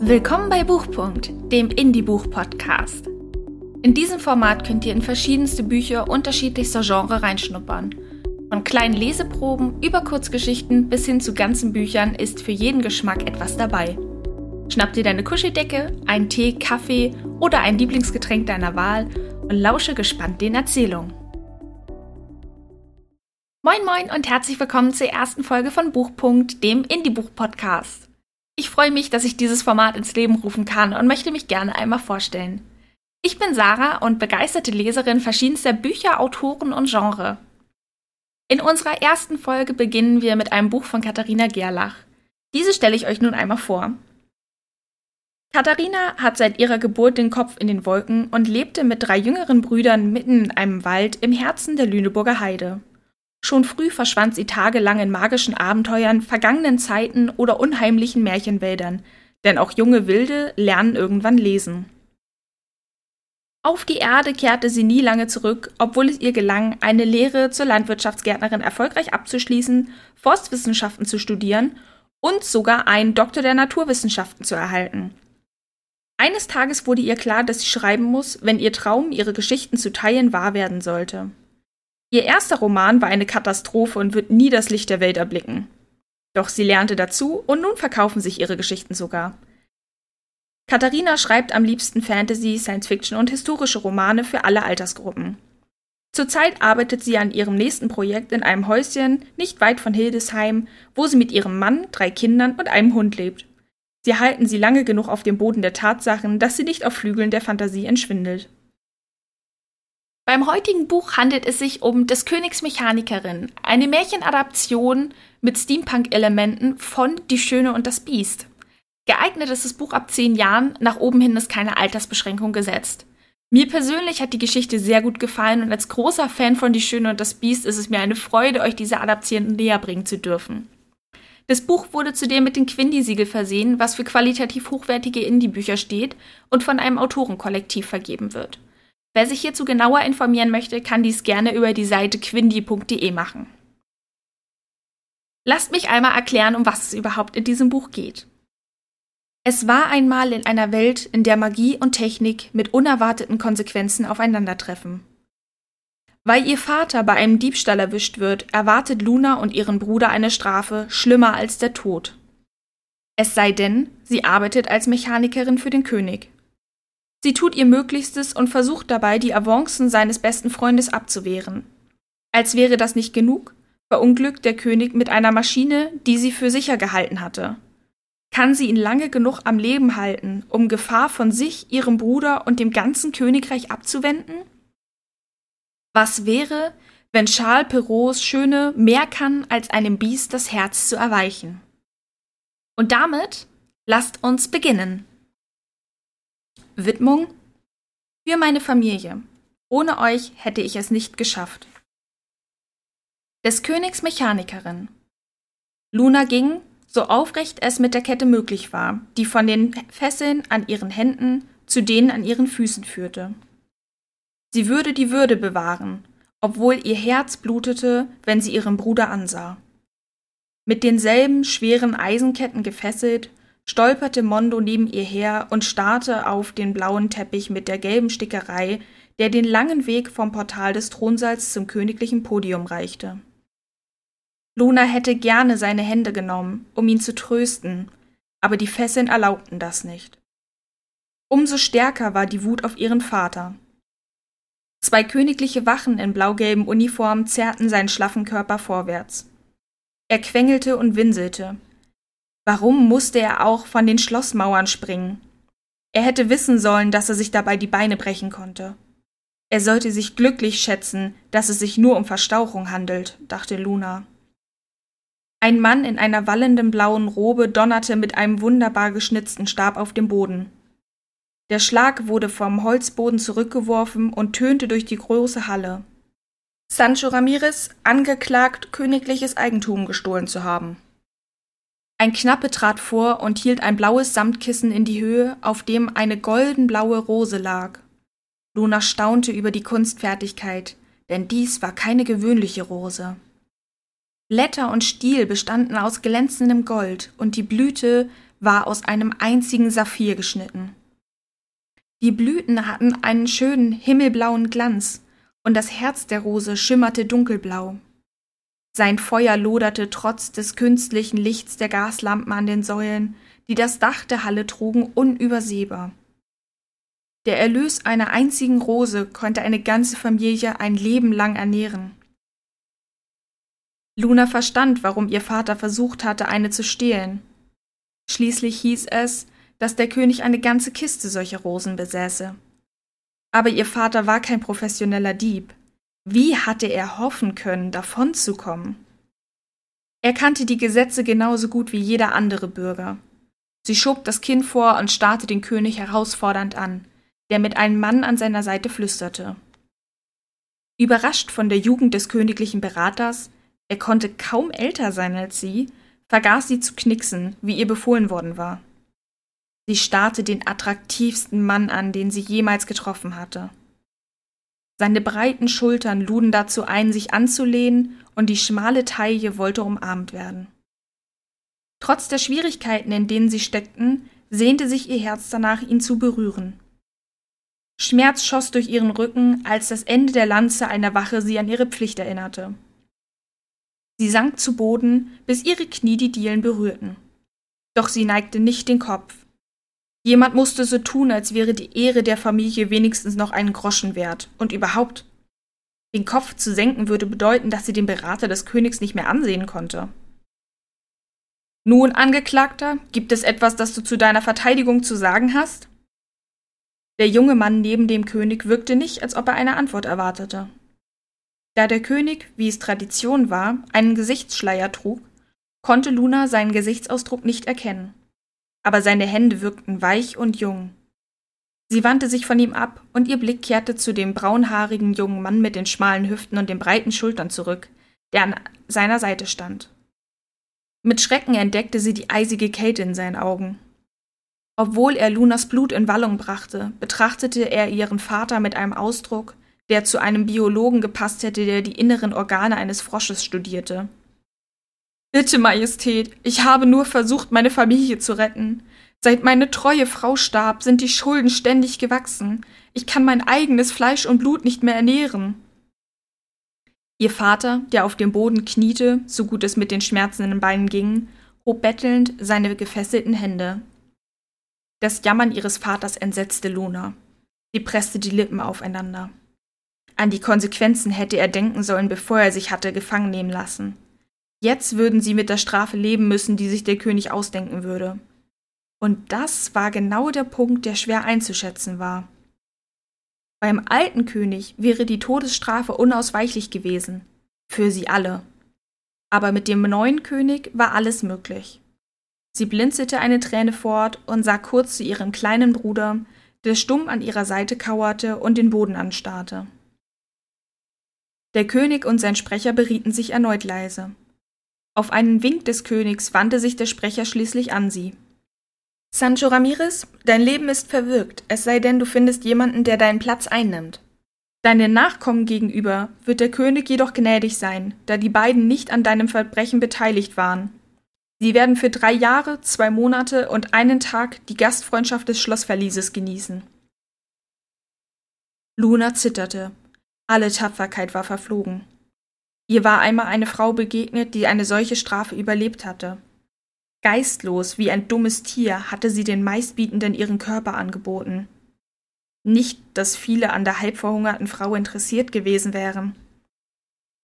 Willkommen bei Buchpunkt, dem Indie-Buch-Podcast. In diesem Format könnt ihr in verschiedenste Bücher unterschiedlichster Genre reinschnuppern. Von kleinen Leseproben über Kurzgeschichten bis hin zu ganzen Büchern ist für jeden Geschmack etwas dabei. Schnapp dir deine Kuscheldecke, einen Tee, Kaffee oder ein Lieblingsgetränk deiner Wahl und lausche gespannt den Erzählungen. Moin moin und herzlich willkommen zur ersten Folge von Buchpunkt, dem Indie-Buch-Podcast. Ich freue mich, dass ich dieses Format ins Leben rufen kann und möchte mich gerne einmal vorstellen. Ich bin Sarah und begeisterte Leserin verschiedenster Bücher, Autoren und Genre. In unserer ersten Folge beginnen wir mit einem Buch von Katharina Gerlach. Diese stelle ich euch nun einmal vor. Katharina hat seit ihrer Geburt den Kopf in den Wolken und lebte mit drei jüngeren Brüdern mitten in einem Wald im Herzen der Lüneburger Heide. Schon früh verschwand sie tagelang in magischen Abenteuern, vergangenen Zeiten oder unheimlichen Märchenwäldern, denn auch junge Wilde lernen irgendwann lesen. Auf die Erde kehrte sie nie lange zurück, obwohl es ihr gelang, eine Lehre zur Landwirtschaftsgärtnerin erfolgreich abzuschließen, Forstwissenschaften zu studieren und sogar einen Doktor der Naturwissenschaften zu erhalten. Eines Tages wurde ihr klar, dass sie schreiben muss, wenn ihr Traum, ihre Geschichten zu teilen, wahr werden sollte. Ihr erster Roman war eine Katastrophe und wird nie das Licht der Welt erblicken. Doch sie lernte dazu und nun verkaufen sich ihre Geschichten sogar. Katharina schreibt am liebsten Fantasy, Science-Fiction und historische Romane für alle Altersgruppen. Zurzeit arbeitet sie an ihrem nächsten Projekt in einem Häuschen nicht weit von Hildesheim, wo sie mit ihrem Mann, drei Kindern und einem Hund lebt. Sie halten sie lange genug auf dem Boden der Tatsachen, dass sie nicht auf Flügeln der Fantasie entschwindelt. Beim heutigen Buch handelt es sich um Des Königs Mechanikerin, eine Märchenadaption mit Steampunk-Elementen von Die Schöne und das Biest. Geeignet ist das Buch ab zehn Jahren, nach oben hin ist keine Altersbeschränkung gesetzt. Mir persönlich hat die Geschichte sehr gut gefallen und als großer Fan von Die Schöne und das Biest ist es mir eine Freude, euch diese Adaptionen näher bringen zu dürfen. Das Buch wurde zudem mit dem Quindi-Siegel versehen, was für qualitativ hochwertige Indie-Bücher steht und von einem Autorenkollektiv vergeben wird. Wer sich hierzu genauer informieren möchte, kann dies gerne über die Seite quindi.de machen. Lasst mich einmal erklären, um was es überhaupt in diesem Buch geht. Es war einmal in einer Welt, in der Magie und Technik mit unerwarteten Konsequenzen aufeinandertreffen. Weil ihr Vater bei einem Diebstahl erwischt wird, erwartet Luna und ihren Bruder eine Strafe schlimmer als der Tod. Es sei denn, sie arbeitet als Mechanikerin für den König. Sie tut ihr Möglichstes und versucht dabei, die Avancen seines besten Freundes abzuwehren. Als wäre das nicht genug, verunglückt der König mit einer Maschine, die sie für sicher gehalten hatte. Kann sie ihn lange genug am Leben halten, um Gefahr von sich, ihrem Bruder und dem ganzen Königreich abzuwenden? Was wäre, wenn Charles Perraults Schöne mehr kann, als einem Biest das Herz zu erweichen? Und damit lasst uns beginnen. Widmung für meine Familie. Ohne euch hätte ich es nicht geschafft. Des Königs Mechanikerin. Luna ging, so aufrecht es mit der Kette möglich war, die von den Fesseln an ihren Händen zu denen an ihren Füßen führte. Sie würde die Würde bewahren, obwohl ihr Herz blutete, wenn sie ihren Bruder ansah. Mit denselben schweren Eisenketten gefesselt, stolperte Mondo neben ihr her und starrte auf den blauen Teppich mit der gelben Stickerei, der den langen Weg vom Portal des Thronsaals zum königlichen Podium reichte. Luna hätte gerne seine Hände genommen, um ihn zu trösten, aber die Fesseln erlaubten das nicht. Umso stärker war die Wut auf ihren Vater. Zwei königliche Wachen in blaugelben Uniformen zerrten seinen schlaffen Körper vorwärts. Er quengelte und winselte, Warum musste er auch von den Schlossmauern springen? Er hätte wissen sollen, dass er sich dabei die Beine brechen konnte. Er sollte sich glücklich schätzen, dass es sich nur um Verstauchung handelt, dachte Luna. Ein Mann in einer wallenden blauen Robe donnerte mit einem wunderbar geschnitzten Stab auf dem Boden. Der Schlag wurde vom Holzboden zurückgeworfen und tönte durch die große Halle. Sancho Ramirez angeklagt, königliches Eigentum gestohlen zu haben. Ein Knappe trat vor und hielt ein blaues Samtkissen in die Höhe, auf dem eine goldenblaue Rose lag. Luna staunte über die Kunstfertigkeit, denn dies war keine gewöhnliche Rose. Blätter und Stiel bestanden aus glänzendem Gold, und die Blüte war aus einem einzigen Saphir geschnitten. Die Blüten hatten einen schönen himmelblauen Glanz, und das Herz der Rose schimmerte dunkelblau. Sein Feuer loderte trotz des künstlichen Lichts der Gaslampen an den Säulen, die das Dach der Halle trugen, unübersehbar. Der Erlös einer einzigen Rose konnte eine ganze Familie ein Leben lang ernähren. Luna verstand, warum ihr Vater versucht hatte, eine zu stehlen. Schließlich hieß es, dass der König eine ganze Kiste solcher Rosen besäße. Aber ihr Vater war kein professioneller Dieb. Wie hatte er hoffen können, davonzukommen? Er kannte die Gesetze genauso gut wie jeder andere Bürger. Sie schob das Kind vor und starrte den König herausfordernd an, der mit einem Mann an seiner Seite flüsterte. Überrascht von der Jugend des königlichen Beraters, er konnte kaum älter sein als sie, vergaß sie zu knixen, wie ihr befohlen worden war. Sie starrte den attraktivsten Mann an, den sie jemals getroffen hatte. Seine breiten Schultern luden dazu ein, sich anzulehnen, und die schmale Taille wollte umarmt werden. Trotz der Schwierigkeiten, in denen sie steckten, sehnte sich ihr Herz danach, ihn zu berühren. Schmerz schoss durch ihren Rücken, als das Ende der Lanze einer Wache sie an ihre Pflicht erinnerte. Sie sank zu Boden, bis ihre Knie die Dielen berührten. Doch sie neigte nicht den Kopf. Jemand musste so tun, als wäre die Ehre der Familie wenigstens noch einen Groschen wert. Und überhaupt. Den Kopf zu senken würde bedeuten, dass sie den Berater des Königs nicht mehr ansehen konnte. Nun, Angeklagter, gibt es etwas, das du zu deiner Verteidigung zu sagen hast? Der junge Mann neben dem König wirkte nicht, als ob er eine Antwort erwartete. Da der König, wie es Tradition war, einen Gesichtsschleier trug, konnte Luna seinen Gesichtsausdruck nicht erkennen aber seine Hände wirkten weich und jung. Sie wandte sich von ihm ab, und ihr Blick kehrte zu dem braunhaarigen jungen Mann mit den schmalen Hüften und den breiten Schultern zurück, der an seiner Seite stand. Mit Schrecken entdeckte sie die eisige Kälte in seinen Augen. Obwohl er Lunas Blut in Wallung brachte, betrachtete er ihren Vater mit einem Ausdruck, der zu einem Biologen gepasst hätte, der die inneren Organe eines Frosches studierte. Bitte, Majestät, ich habe nur versucht, meine Familie zu retten. Seit meine treue Frau starb, sind die Schulden ständig gewachsen. Ich kann mein eigenes Fleisch und Blut nicht mehr ernähren. Ihr Vater, der auf dem Boden kniete, so gut es mit den schmerzenden Beinen ging, hob bettelnd seine gefesselten Hände. Das Jammern ihres Vaters entsetzte Luna. Sie presste die Lippen aufeinander. An die Konsequenzen hätte er denken sollen, bevor er sich hatte gefangen nehmen lassen. Jetzt würden sie mit der Strafe leben müssen, die sich der König ausdenken würde. Und das war genau der Punkt, der schwer einzuschätzen war. Beim alten König wäre die Todesstrafe unausweichlich gewesen. Für sie alle. Aber mit dem neuen König war alles möglich. Sie blinzelte eine Träne fort und sah kurz zu ihrem kleinen Bruder, der stumm an ihrer Seite kauerte und den Boden anstarrte. Der König und sein Sprecher berieten sich erneut leise. Auf einen Wink des Königs wandte sich der Sprecher schließlich an sie. Sancho Ramirez, dein Leben ist verwirkt, es sei denn, du findest jemanden, der deinen Platz einnimmt. Deinen Nachkommen gegenüber wird der König jedoch gnädig sein, da die beiden nicht an deinem Verbrechen beteiligt waren. Sie werden für drei Jahre, zwei Monate und einen Tag die Gastfreundschaft des Schlossverlieses genießen. Luna zitterte. Alle Tapferkeit war verflogen. Ihr war einmal eine Frau begegnet, die eine solche Strafe überlebt hatte. Geistlos wie ein dummes Tier hatte sie den Meistbietenden ihren Körper angeboten. Nicht, dass viele an der halbverhungerten Frau interessiert gewesen wären.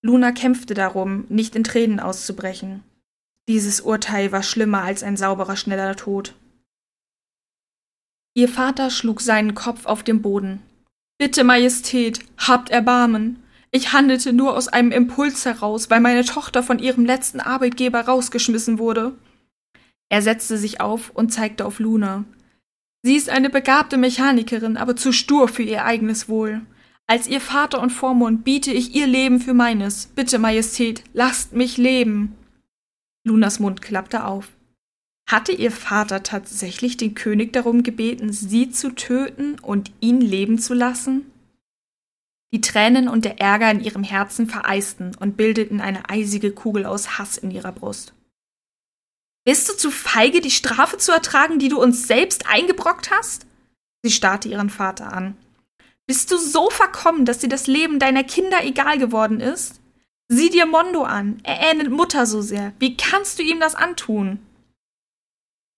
Luna kämpfte darum, nicht in Tränen auszubrechen. Dieses Urteil war schlimmer als ein sauberer, schneller Tod. Ihr Vater schlug seinen Kopf auf den Boden. Bitte, Majestät, habt Erbarmen. Ich handelte nur aus einem Impuls heraus, weil meine Tochter von ihrem letzten Arbeitgeber rausgeschmissen wurde. Er setzte sich auf und zeigte auf Luna. Sie ist eine begabte Mechanikerin, aber zu stur für ihr eigenes Wohl. Als ihr Vater und Vormund biete ich ihr Leben für meines. Bitte, Majestät, lasst mich leben. Lunas Mund klappte auf. Hatte ihr Vater tatsächlich den König darum gebeten, sie zu töten und ihn leben zu lassen? Die Tränen und der Ärger in ihrem Herzen vereisten und bildeten eine eisige Kugel aus Hass in ihrer Brust. Bist du zu feige, die Strafe zu ertragen, die du uns selbst eingebrockt hast? Sie starrte ihren Vater an. Bist du so verkommen, dass dir das Leben deiner Kinder egal geworden ist? Sieh dir Mondo an. Er ähnelt Mutter so sehr. Wie kannst du ihm das antun?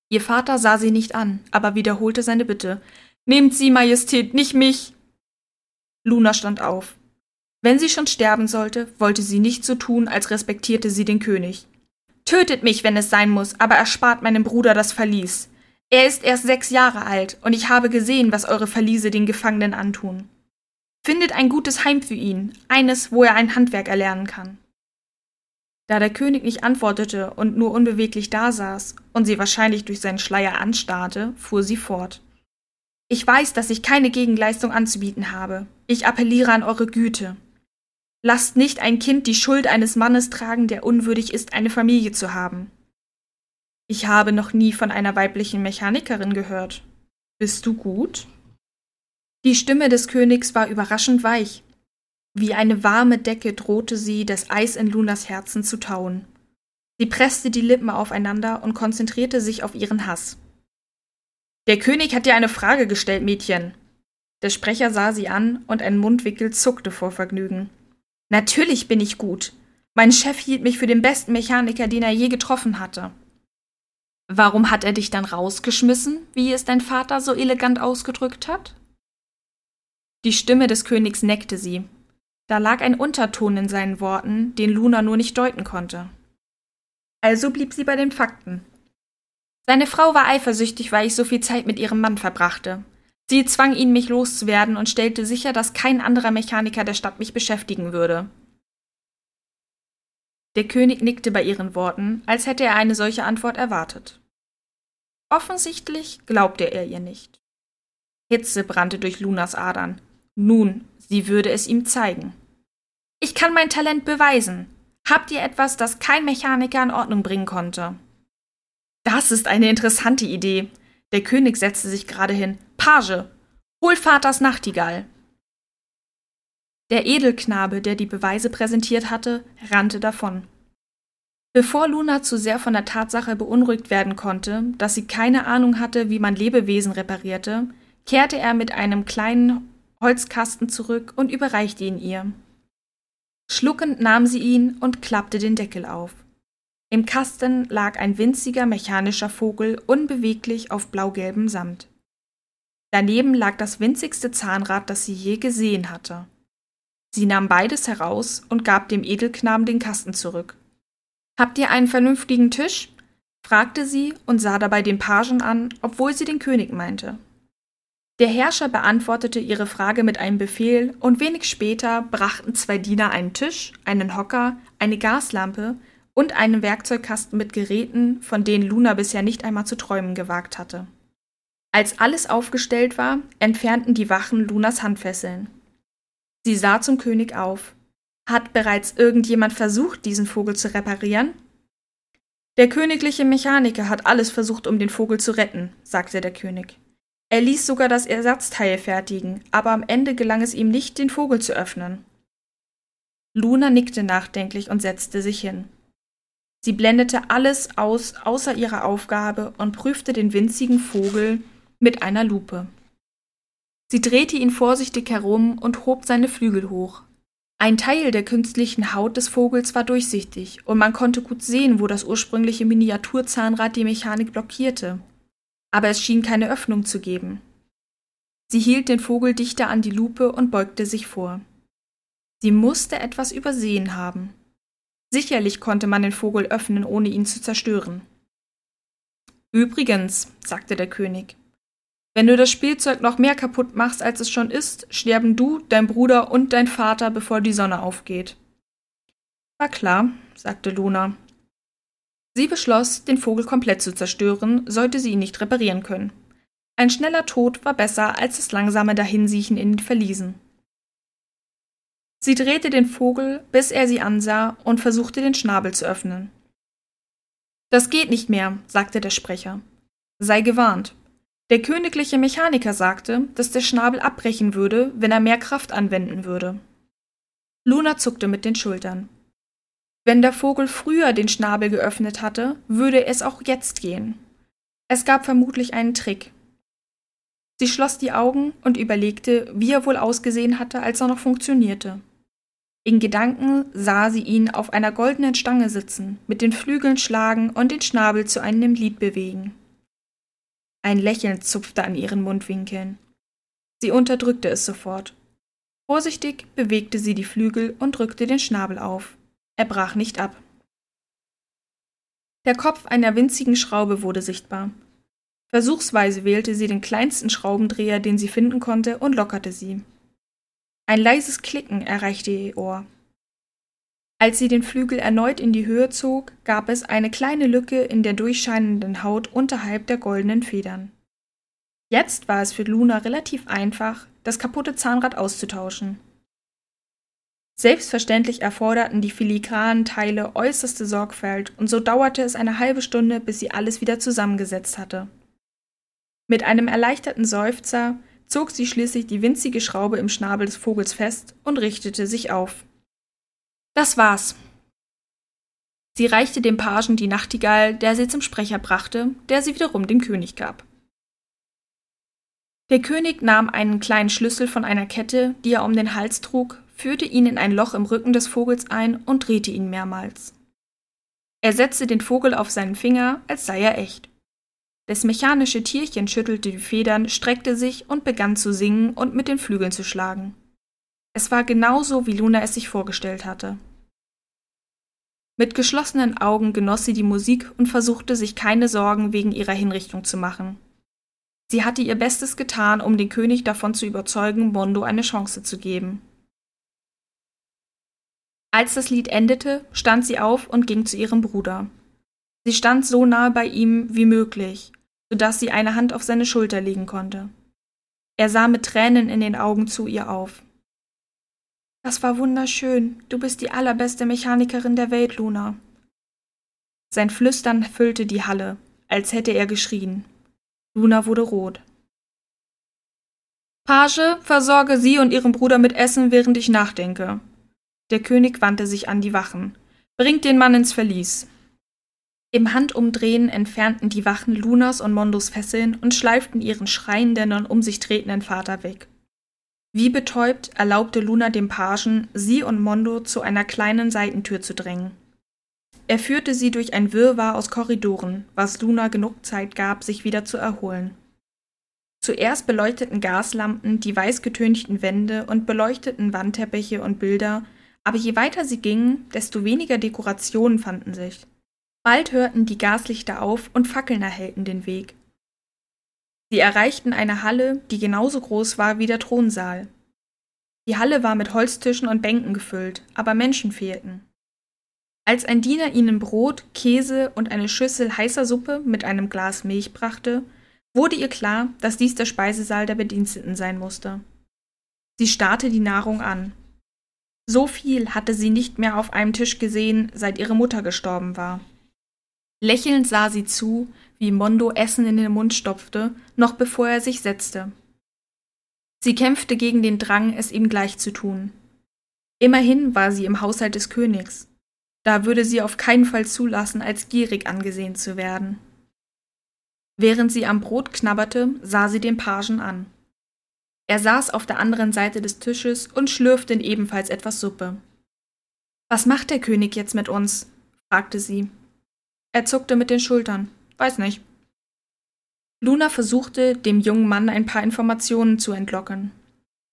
Ihr Vater sah sie nicht an, aber wiederholte seine Bitte. Nehmt sie, Majestät, nicht mich. Luna stand auf. Wenn sie schon sterben sollte, wollte sie nicht so tun, als respektierte sie den König. Tötet mich, wenn es sein muss, aber erspart meinem Bruder das Verlies. Er ist erst sechs Jahre alt, und ich habe gesehen, was eure Verliese den Gefangenen antun. Findet ein gutes Heim für ihn, eines, wo er ein Handwerk erlernen kann. Da der König nicht antwortete und nur unbeweglich dasaß und sie wahrscheinlich durch seinen Schleier anstarrte, fuhr sie fort. Ich weiß, dass ich keine Gegenleistung anzubieten habe. Ich appelliere an eure Güte. Lasst nicht ein Kind die Schuld eines Mannes tragen, der unwürdig ist, eine Familie zu haben. Ich habe noch nie von einer weiblichen Mechanikerin gehört. Bist du gut? Die Stimme des Königs war überraschend weich. Wie eine warme Decke drohte sie, das Eis in Lunas Herzen zu tauen. Sie presste die Lippen aufeinander und konzentrierte sich auf ihren Hass. Der König hat dir eine Frage gestellt, Mädchen. Der Sprecher sah sie an und ein Mundwickel zuckte vor Vergnügen. Natürlich bin ich gut. Mein Chef hielt mich für den besten Mechaniker, den er je getroffen hatte. Warum hat er dich dann rausgeschmissen, wie es dein Vater so elegant ausgedrückt hat? Die Stimme des Königs neckte sie. Da lag ein Unterton in seinen Worten, den Luna nur nicht deuten konnte. Also blieb sie bei den Fakten. Seine Frau war eifersüchtig, weil ich so viel Zeit mit ihrem Mann verbrachte. Sie zwang ihn, mich loszuwerden und stellte sicher, dass kein anderer Mechaniker der Stadt mich beschäftigen würde. Der König nickte bei ihren Worten, als hätte er eine solche Antwort erwartet. Offensichtlich glaubte er ihr nicht. Hitze brannte durch Lunas Adern. Nun, sie würde es ihm zeigen. Ich kann mein Talent beweisen. Habt ihr etwas, das kein Mechaniker in Ordnung bringen konnte? Das ist eine interessante Idee. Der König setzte sich gerade hin. Page, hol Vaters Nachtigall. Der Edelknabe, der die Beweise präsentiert hatte, rannte davon. Bevor Luna zu sehr von der Tatsache beunruhigt werden konnte, dass sie keine Ahnung hatte, wie man Lebewesen reparierte, kehrte er mit einem kleinen Holzkasten zurück und überreichte ihn ihr. Schluckend nahm sie ihn und klappte den Deckel auf. Im Kasten lag ein winziger mechanischer Vogel unbeweglich auf blaugelbem Samt. Daneben lag das winzigste Zahnrad, das sie je gesehen hatte. Sie nahm beides heraus und gab dem Edelknaben den Kasten zurück. Habt ihr einen vernünftigen Tisch? fragte sie und sah dabei den Pagen an, obwohl sie den König meinte. Der Herrscher beantwortete ihre Frage mit einem Befehl, und wenig später brachten zwei Diener einen Tisch, einen Hocker, eine Gaslampe und einen Werkzeugkasten mit Geräten, von denen Luna bisher nicht einmal zu träumen gewagt hatte. Als alles aufgestellt war, entfernten die Wachen Lunas Handfesseln. Sie sah zum König auf. Hat bereits irgendjemand versucht, diesen Vogel zu reparieren? Der königliche Mechaniker hat alles versucht, um den Vogel zu retten, sagte der König. Er ließ sogar das Ersatzteil fertigen, aber am Ende gelang es ihm nicht, den Vogel zu öffnen. Luna nickte nachdenklich und setzte sich hin. Sie blendete alles aus außer ihrer Aufgabe und prüfte den winzigen Vogel mit einer Lupe. Sie drehte ihn vorsichtig herum und hob seine Flügel hoch. Ein Teil der künstlichen Haut des Vogels war durchsichtig, und man konnte gut sehen, wo das ursprüngliche Miniaturzahnrad die Mechanik blockierte. Aber es schien keine Öffnung zu geben. Sie hielt den Vogel dichter an die Lupe und beugte sich vor. Sie musste etwas übersehen haben. Sicherlich konnte man den Vogel öffnen, ohne ihn zu zerstören. Übrigens, sagte der König, wenn du das Spielzeug noch mehr kaputt machst, als es schon ist, sterben du, dein Bruder und dein Vater, bevor die Sonne aufgeht. War klar, sagte Luna. Sie beschloss, den Vogel komplett zu zerstören, sollte sie ihn nicht reparieren können. Ein schneller Tod war besser als das langsame Dahinsiechen in den Verliesen. Sie drehte den Vogel, bis er sie ansah, und versuchte den Schnabel zu öffnen. Das geht nicht mehr, sagte der Sprecher. Sei gewarnt. Der königliche Mechaniker sagte, dass der Schnabel abbrechen würde, wenn er mehr Kraft anwenden würde. Luna zuckte mit den Schultern. Wenn der Vogel früher den Schnabel geöffnet hatte, würde es auch jetzt gehen. Es gab vermutlich einen Trick. Sie schloss die Augen und überlegte, wie er wohl ausgesehen hatte, als er noch funktionierte. In Gedanken sah sie ihn auf einer goldenen Stange sitzen, mit den Flügeln schlagen und den Schnabel zu einem Lied bewegen. Ein Lächeln zupfte an ihren Mundwinkeln. Sie unterdrückte es sofort. Vorsichtig bewegte sie die Flügel und drückte den Schnabel auf. Er brach nicht ab. Der Kopf einer winzigen Schraube wurde sichtbar. Versuchsweise wählte sie den kleinsten Schraubendreher, den sie finden konnte, und lockerte sie. Ein leises Klicken erreichte ihr Ohr. Als sie den Flügel erneut in die Höhe zog, gab es eine kleine Lücke in der durchscheinenden Haut unterhalb der goldenen Federn. Jetzt war es für Luna relativ einfach, das kaputte Zahnrad auszutauschen. Selbstverständlich erforderten die filigranen Teile äußerste Sorgfalt, und so dauerte es eine halbe Stunde, bis sie alles wieder zusammengesetzt hatte. Mit einem erleichterten Seufzer zog sie schließlich die winzige Schraube im Schnabel des Vogels fest und richtete sich auf. Das war's. Sie reichte dem Pagen die Nachtigall, der sie zum Sprecher brachte, der sie wiederum dem König gab. Der König nahm einen kleinen Schlüssel von einer Kette, die er um den Hals trug, führte ihn in ein Loch im Rücken des Vogels ein und drehte ihn mehrmals. Er setzte den Vogel auf seinen Finger, als sei er echt. Das mechanische Tierchen schüttelte die Federn, streckte sich und begann zu singen und mit den Flügeln zu schlagen. Es war genauso, wie Luna es sich vorgestellt hatte. Mit geschlossenen Augen genoss sie die Musik und versuchte sich keine Sorgen wegen ihrer Hinrichtung zu machen. Sie hatte ihr Bestes getan, um den König davon zu überzeugen, Mondo eine Chance zu geben. Als das Lied endete, stand sie auf und ging zu ihrem Bruder. Sie stand so nahe bei ihm wie möglich, so dass sie eine Hand auf seine Schulter legen konnte. Er sah mit Tränen in den Augen zu ihr auf. Das war wunderschön. Du bist die allerbeste Mechanikerin der Welt, Luna. Sein Flüstern füllte die Halle, als hätte er geschrien. Luna wurde rot. Page, versorge sie und ihren Bruder mit Essen, während ich nachdenke. Der König wandte sich an die Wachen. Bringt den Mann ins Verlies. Im Handumdrehen entfernten die Wachen Lunas und Mondos Fesseln und schleiften ihren schreienden und um sich tretenden Vater weg. Wie betäubt erlaubte Luna dem Pagen, sie und Mondo zu einer kleinen Seitentür zu drängen. Er führte sie durch ein Wirrwarr aus Korridoren, was Luna genug Zeit gab, sich wieder zu erholen. Zuerst beleuchteten Gaslampen die weißgetönigten Wände und beleuchteten Wandteppiche und Bilder, aber je weiter sie gingen, desto weniger Dekorationen fanden sich. Bald hörten die Gaslichter auf und Fackeln erhellten den Weg. Sie erreichten eine Halle, die genauso groß war wie der Thronsaal. Die Halle war mit Holztischen und Bänken gefüllt, aber Menschen fehlten. Als ein Diener ihnen Brot, Käse und eine Schüssel heißer Suppe mit einem Glas Milch brachte, wurde ihr klar, dass dies der Speisesaal der Bediensteten sein musste. Sie starrte die Nahrung an. So viel hatte sie nicht mehr auf einem Tisch gesehen, seit ihre Mutter gestorben war. Lächelnd sah sie zu, wie Mondo Essen in den Mund stopfte, noch bevor er sich setzte. Sie kämpfte gegen den Drang, es ihm gleich zu tun. Immerhin war sie im Haushalt des Königs. Da würde sie auf keinen Fall zulassen, als gierig angesehen zu werden. Während sie am Brot knabberte, sah sie den Pagen an. Er saß auf der anderen Seite des Tisches und schlürfte in ebenfalls etwas Suppe. Was macht der König jetzt mit uns? fragte sie. Er zuckte mit den Schultern. Weiß nicht. Luna versuchte, dem jungen Mann ein paar Informationen zu entlocken.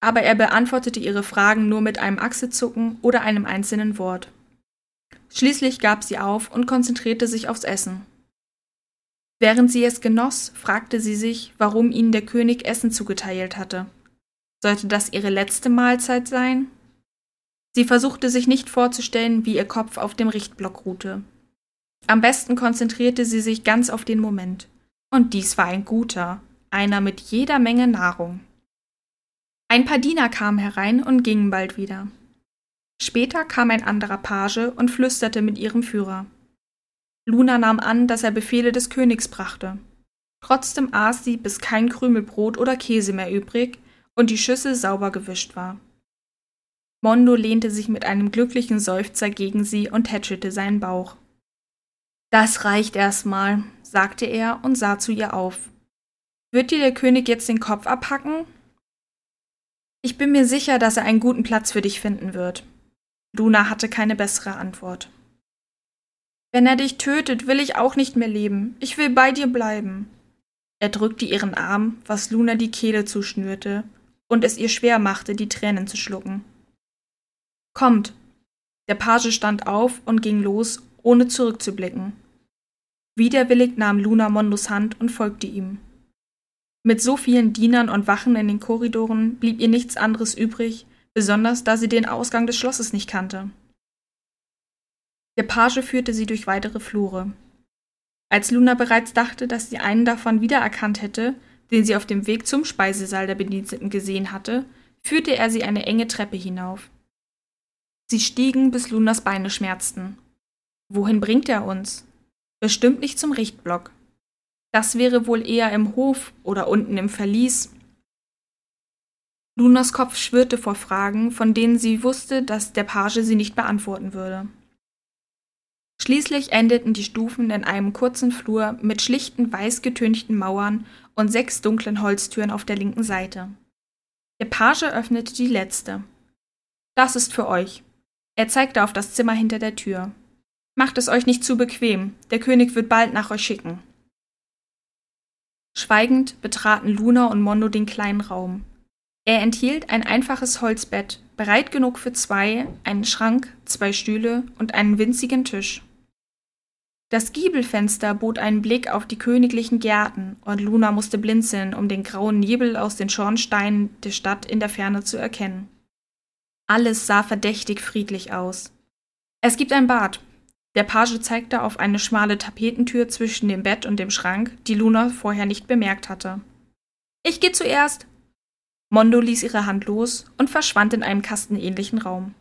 Aber er beantwortete ihre Fragen nur mit einem Achselzucken oder einem einzelnen Wort. Schließlich gab sie auf und konzentrierte sich aufs Essen. Während sie es genoss, fragte sie sich, warum ihnen der König Essen zugeteilt hatte. Sollte das ihre letzte Mahlzeit sein? Sie versuchte sich nicht vorzustellen, wie ihr Kopf auf dem Richtblock ruhte. Am besten konzentrierte sie sich ganz auf den Moment. Und dies war ein guter, einer mit jeder Menge Nahrung. Ein paar Diener kamen herein und gingen bald wieder. Später kam ein anderer Page und flüsterte mit ihrem Führer. Luna nahm an, dass er Befehle des Königs brachte. Trotzdem aß sie, bis kein Krümel Brot oder Käse mehr übrig und die Schüssel sauber gewischt war. Mondo lehnte sich mit einem glücklichen Seufzer gegen sie und tätschelte seinen Bauch. Das reicht erstmal, sagte er und sah zu ihr auf. Wird dir der König jetzt den Kopf abhacken? Ich bin mir sicher, dass er einen guten Platz für dich finden wird. Luna hatte keine bessere Antwort. Wenn er dich tötet, will ich auch nicht mehr leben. Ich will bei dir bleiben. Er drückte ihren Arm, was Luna die Kehle zuschnürte und es ihr schwer machte, die Tränen zu schlucken. Kommt! Der Page stand auf und ging los, ohne zurückzublicken. Widerwillig nahm Luna Mondos Hand und folgte ihm. Mit so vielen Dienern und Wachen in den Korridoren blieb ihr nichts anderes übrig, besonders da sie den Ausgang des Schlosses nicht kannte. Der Page führte sie durch weitere Flure. Als Luna bereits dachte, dass sie einen davon wiedererkannt hätte, den sie auf dem Weg zum Speisesaal der Bediensteten gesehen hatte, führte er sie eine enge Treppe hinauf. Sie stiegen, bis Lunas Beine schmerzten. Wohin bringt er uns? Bestimmt nicht zum Richtblock. Das wäre wohl eher im Hof oder unten im Verlies. Lunas Kopf schwirrte vor Fragen, von denen sie wusste, dass der Page sie nicht beantworten würde. Schließlich endeten die Stufen in einem kurzen Flur mit schlichten weiß Mauern und sechs dunklen Holztüren auf der linken Seite. Der Page öffnete die letzte. Das ist für euch. Er zeigte auf das Zimmer hinter der Tür. Macht es euch nicht zu bequem, der König wird bald nach euch schicken. Schweigend betraten Luna und Mondo den kleinen Raum. Er enthielt ein einfaches Holzbett, bereit genug für zwei, einen Schrank, zwei Stühle und einen winzigen Tisch. Das Giebelfenster bot einen Blick auf die königlichen Gärten, und Luna musste blinzeln, um den grauen Nebel aus den Schornsteinen der Stadt in der Ferne zu erkennen. Alles sah verdächtig friedlich aus. Es gibt ein Bad, der Page zeigte auf eine schmale Tapetentür zwischen dem Bett und dem Schrank, die Luna vorher nicht bemerkt hatte. Ich geh zuerst. Mondo ließ ihre Hand los und verschwand in einem kastenähnlichen Raum.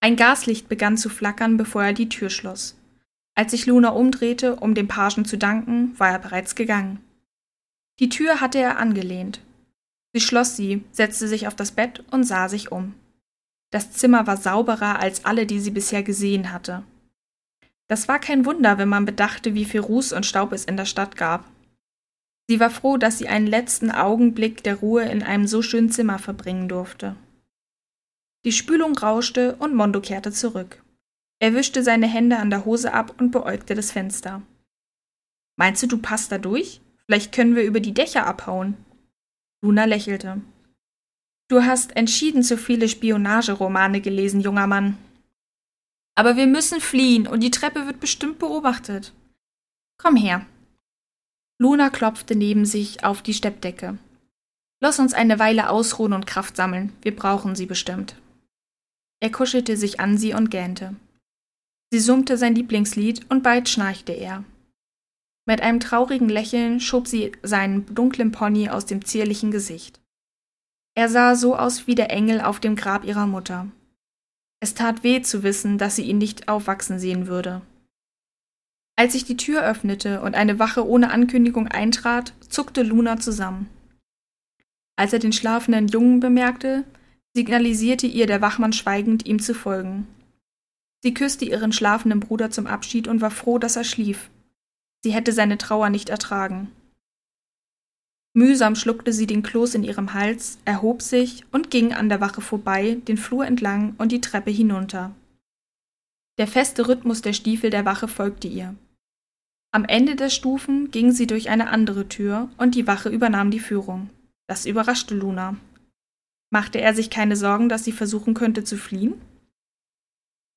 Ein Gaslicht begann zu flackern, bevor er die Tür schloss. Als sich Luna umdrehte, um dem Pagen zu danken, war er bereits gegangen. Die Tür hatte er angelehnt. Sie schloss sie, setzte sich auf das Bett und sah sich um. Das Zimmer war sauberer als alle, die sie bisher gesehen hatte. Das war kein Wunder, wenn man bedachte, wie viel Ruß und Staub es in der Stadt gab. Sie war froh, dass sie einen letzten Augenblick der Ruhe in einem so schönen Zimmer verbringen durfte. Die Spülung rauschte und Mondo kehrte zurück. Er wischte seine Hände an der Hose ab und beäugte das Fenster. Meinst du, du passt da durch? Vielleicht können wir über die Dächer abhauen. Luna lächelte. Du hast entschieden zu viele Spionageromane gelesen, junger Mann. Aber wir müssen fliehen und die Treppe wird bestimmt beobachtet. Komm her. Luna klopfte neben sich auf die Steppdecke. Lass uns eine Weile ausruhen und Kraft sammeln. Wir brauchen sie bestimmt. Er kuschelte sich an sie und gähnte. Sie summte sein Lieblingslied und bald schnarchte er. Mit einem traurigen Lächeln schob sie seinen dunklen Pony aus dem zierlichen Gesicht. Er sah so aus wie der Engel auf dem Grab ihrer Mutter. Es tat weh zu wissen, dass sie ihn nicht aufwachsen sehen würde. Als sich die Tür öffnete und eine Wache ohne Ankündigung eintrat, zuckte Luna zusammen. Als er den schlafenden Jungen bemerkte, signalisierte ihr der Wachmann schweigend, ihm zu folgen. Sie küsste ihren schlafenden Bruder zum Abschied und war froh, dass er schlief. Sie hätte seine Trauer nicht ertragen. Mühsam schluckte sie den Kloß in ihrem Hals, erhob sich und ging an der Wache vorbei, den Flur entlang und die Treppe hinunter. Der feste Rhythmus der Stiefel der Wache folgte ihr. Am Ende der Stufen ging sie durch eine andere Tür und die Wache übernahm die Führung. Das überraschte Luna. Machte er sich keine Sorgen, dass sie versuchen könnte zu fliehen?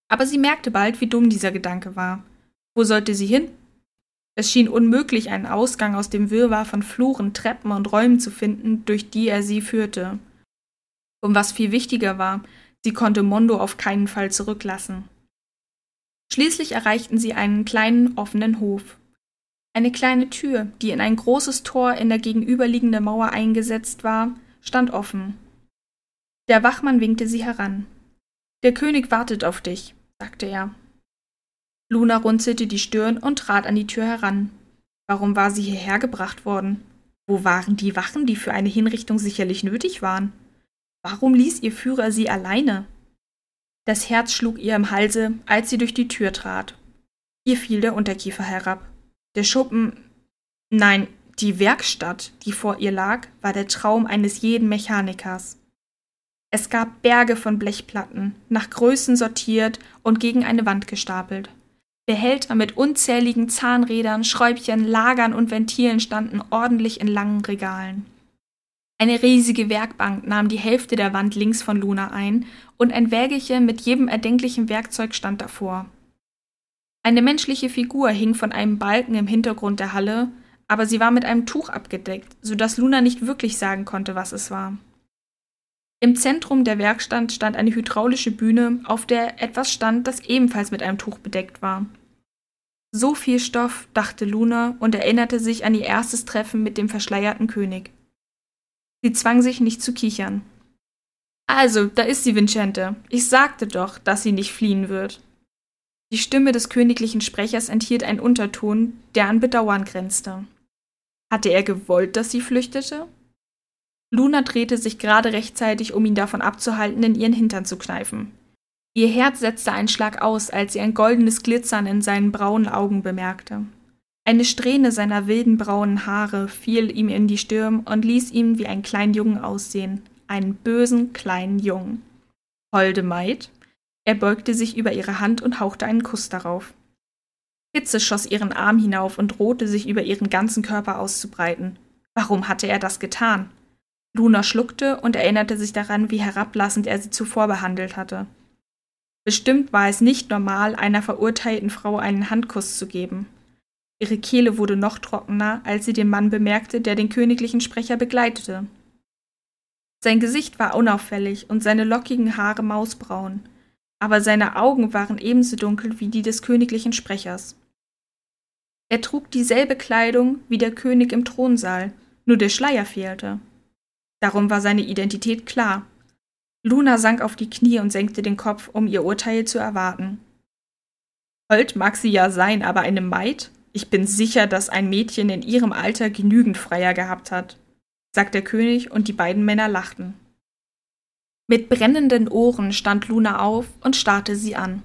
Aber sie merkte bald, wie dumm dieser Gedanke war. Wo sollte sie hin? Es schien unmöglich, einen Ausgang aus dem Wirrwarr von Fluren, Treppen und Räumen zu finden, durch die er sie führte. Und was viel wichtiger war, sie konnte Mondo auf keinen Fall zurücklassen. Schließlich erreichten sie einen kleinen offenen Hof. Eine kleine Tür, die in ein großes Tor in der gegenüberliegenden Mauer eingesetzt war, stand offen. Der Wachmann winkte sie heran. Der König wartet auf dich, sagte er. Luna runzelte die Stirn und trat an die Tür heran. Warum war sie hierher gebracht worden? Wo waren die Wachen, die für eine Hinrichtung sicherlich nötig waren? Warum ließ ihr Führer sie alleine? Das Herz schlug ihr im Halse, als sie durch die Tür trat. Ihr fiel der Unterkiefer herab. Der Schuppen. Nein, die Werkstatt, die vor ihr lag, war der Traum eines jeden Mechanikers. Es gab Berge von Blechplatten, nach Größen sortiert und gegen eine Wand gestapelt. Behälter mit unzähligen Zahnrädern, Schräubchen, Lagern und Ventilen standen ordentlich in langen Regalen. Eine riesige Werkbank nahm die Hälfte der Wand links von Luna ein und ein Wägelchen mit jedem erdenklichen Werkzeug stand davor. Eine menschliche Figur hing von einem Balken im Hintergrund der Halle, aber sie war mit einem Tuch abgedeckt, so dass Luna nicht wirklich sagen konnte, was es war. Im Zentrum der Werkstatt stand eine hydraulische Bühne, auf der etwas stand, das ebenfalls mit einem Tuch bedeckt war. So viel Stoff, dachte Luna und erinnerte sich an ihr erstes Treffen mit dem verschleierten König. Sie zwang sich nicht zu kichern. Also, da ist sie, Vincente. Ich sagte doch, dass sie nicht fliehen wird. Die Stimme des königlichen Sprechers enthielt einen Unterton, der an Bedauern grenzte. Hatte er gewollt, dass sie flüchtete? Luna drehte sich gerade rechtzeitig, um ihn davon abzuhalten, in ihren Hintern zu kneifen. Ihr Herz setzte einen Schlag aus, als sie ein goldenes Glitzern in seinen braunen Augen bemerkte. Eine Strähne seiner wilden braunen Haare fiel ihm in die Stirn und ließ ihn wie einen kleinen Jungen aussehen, einen bösen kleinen Jungen. Holde Maid? Er beugte sich über ihre Hand und hauchte einen Kuss darauf. Hitze schoss ihren Arm hinauf und drohte sich über ihren ganzen Körper auszubreiten. Warum hatte er das getan? Luna schluckte und erinnerte sich daran, wie herablassend er sie zuvor behandelt hatte. Bestimmt war es nicht normal, einer verurteilten Frau einen Handkuss zu geben. Ihre Kehle wurde noch trockener, als sie den Mann bemerkte, der den königlichen Sprecher begleitete. Sein Gesicht war unauffällig und seine lockigen Haare mausbraun, aber seine Augen waren ebenso dunkel wie die des königlichen Sprechers. Er trug dieselbe Kleidung wie der König im Thronsaal, nur der Schleier fehlte. Darum war seine Identität klar. Luna sank auf die Knie und senkte den Kopf, um ihr Urteil zu erwarten. Hold mag sie ja sein, aber eine Maid? Ich bin sicher, dass ein Mädchen in ihrem Alter genügend Freier gehabt hat, sagte der König, und die beiden Männer lachten. Mit brennenden Ohren stand Luna auf und starrte sie an.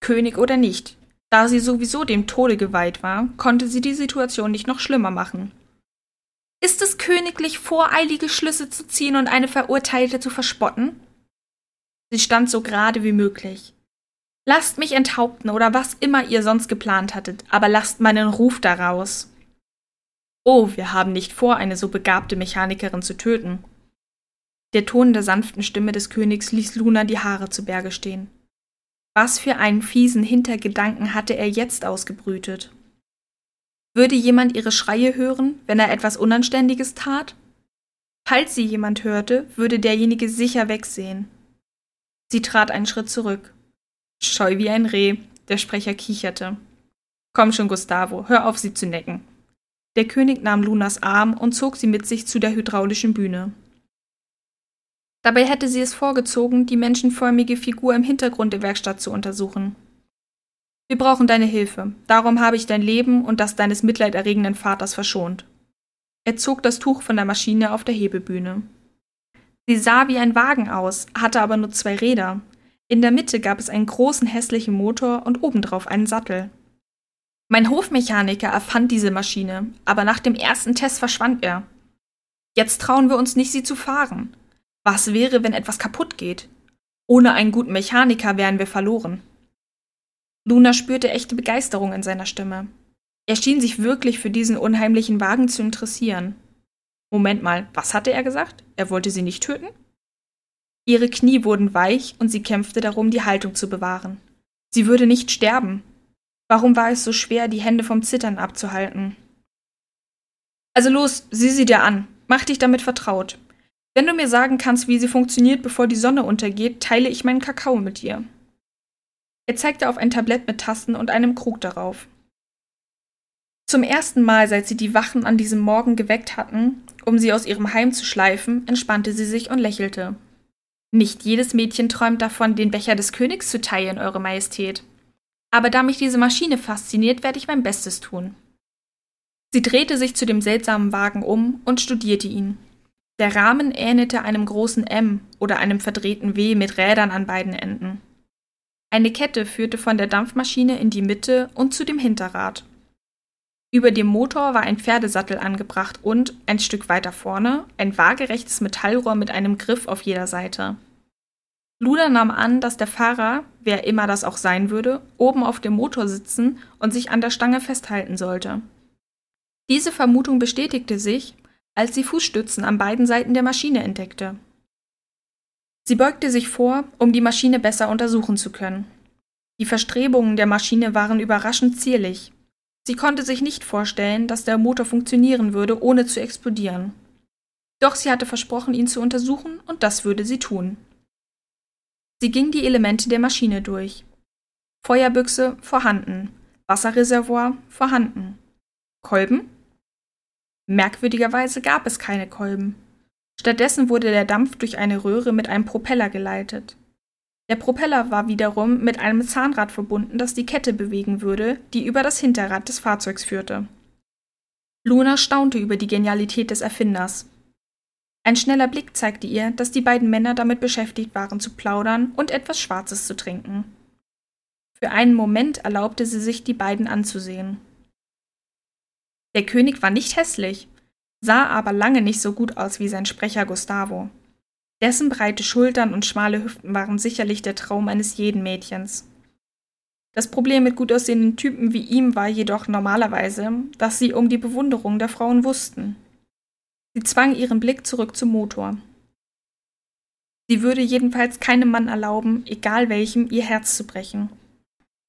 König oder nicht, da sie sowieso dem Tode geweiht war, konnte sie die Situation nicht noch schlimmer machen. Ist es königlich, voreilige Schlüsse zu ziehen und eine Verurteilte zu verspotten? Sie stand so gerade wie möglich. Lasst mich enthaupten oder was immer ihr sonst geplant hattet, aber lasst meinen Ruf daraus. Oh, wir haben nicht vor, eine so begabte Mechanikerin zu töten. Der Ton der sanften Stimme des Königs ließ Luna die Haare zu Berge stehen. Was für einen fiesen Hintergedanken hatte er jetzt ausgebrütet? Würde jemand ihre Schreie hören, wenn er etwas Unanständiges tat? Falls sie jemand hörte, würde derjenige sicher wegsehen. Sie trat einen Schritt zurück. Scheu wie ein Reh. Der Sprecher kicherte. Komm schon, Gustavo, hör auf, sie zu necken. Der König nahm Lunas Arm und zog sie mit sich zu der hydraulischen Bühne. Dabei hätte sie es vorgezogen, die menschenförmige Figur im Hintergrund der Werkstatt zu untersuchen. Wir brauchen deine Hilfe. Darum habe ich dein Leben und das deines mitleiderregenden Vaters verschont. Er zog das Tuch von der Maschine auf der Hebebühne. Sie sah wie ein Wagen aus, hatte aber nur zwei Räder. In der Mitte gab es einen großen hässlichen Motor und obendrauf einen Sattel. Mein Hofmechaniker erfand diese Maschine, aber nach dem ersten Test verschwand er. Jetzt trauen wir uns nicht, sie zu fahren. Was wäre, wenn etwas kaputt geht? Ohne einen guten Mechaniker wären wir verloren. Luna spürte echte Begeisterung in seiner Stimme. Er schien sich wirklich für diesen unheimlichen Wagen zu interessieren. Moment mal, was hatte er gesagt? Er wollte sie nicht töten? Ihre Knie wurden weich und sie kämpfte darum, die Haltung zu bewahren. Sie würde nicht sterben. Warum war es so schwer, die Hände vom Zittern abzuhalten? Also los, sieh sie dir an. Mach dich damit vertraut. Wenn du mir sagen kannst, wie sie funktioniert, bevor die Sonne untergeht, teile ich meinen Kakao mit dir. Er zeigte auf ein Tablett mit Tasten und einem Krug darauf. Zum ersten Mal, seit sie die Wachen an diesem Morgen geweckt hatten, um sie aus ihrem Heim zu schleifen, entspannte sie sich und lächelte. Nicht jedes Mädchen träumt davon, den Becher des Königs zu teilen, Eure Majestät. Aber da mich diese Maschine fasziniert, werde ich mein Bestes tun. Sie drehte sich zu dem seltsamen Wagen um und studierte ihn. Der Rahmen ähnelte einem großen M oder einem verdrehten W mit Rädern an beiden Enden. Eine Kette führte von der Dampfmaschine in die Mitte und zu dem Hinterrad. Über dem Motor war ein Pferdesattel angebracht und, ein Stück weiter vorne, ein waagerechtes Metallrohr mit einem Griff auf jeder Seite. Luna nahm an, dass der Fahrer, wer immer das auch sein würde, oben auf dem Motor sitzen und sich an der Stange festhalten sollte. Diese Vermutung bestätigte sich, als sie Fußstützen an beiden Seiten der Maschine entdeckte. Sie beugte sich vor, um die Maschine besser untersuchen zu können. Die Verstrebungen der Maschine waren überraschend zierlich. Sie konnte sich nicht vorstellen, dass der Motor funktionieren würde, ohne zu explodieren. Doch sie hatte versprochen, ihn zu untersuchen, und das würde sie tun. Sie ging die Elemente der Maschine durch. Feuerbüchse vorhanden, Wasserreservoir vorhanden. Kolben? Merkwürdigerweise gab es keine Kolben. Stattdessen wurde der Dampf durch eine Röhre mit einem Propeller geleitet. Der Propeller war wiederum mit einem Zahnrad verbunden, das die Kette bewegen würde, die über das Hinterrad des Fahrzeugs führte. Luna staunte über die Genialität des Erfinders. Ein schneller Blick zeigte ihr, dass die beiden Männer damit beschäftigt waren zu plaudern und etwas Schwarzes zu trinken. Für einen Moment erlaubte sie sich, die beiden anzusehen. Der König war nicht hässlich, sah aber lange nicht so gut aus wie sein Sprecher Gustavo. Dessen breite Schultern und schmale Hüften waren sicherlich der Traum eines jeden Mädchens. Das Problem mit gut aussehenden Typen wie ihm war jedoch normalerweise, dass sie um die Bewunderung der Frauen wussten. Sie zwang ihren Blick zurück zum Motor. Sie würde jedenfalls keinem Mann erlauben, egal welchem, ihr Herz zu brechen.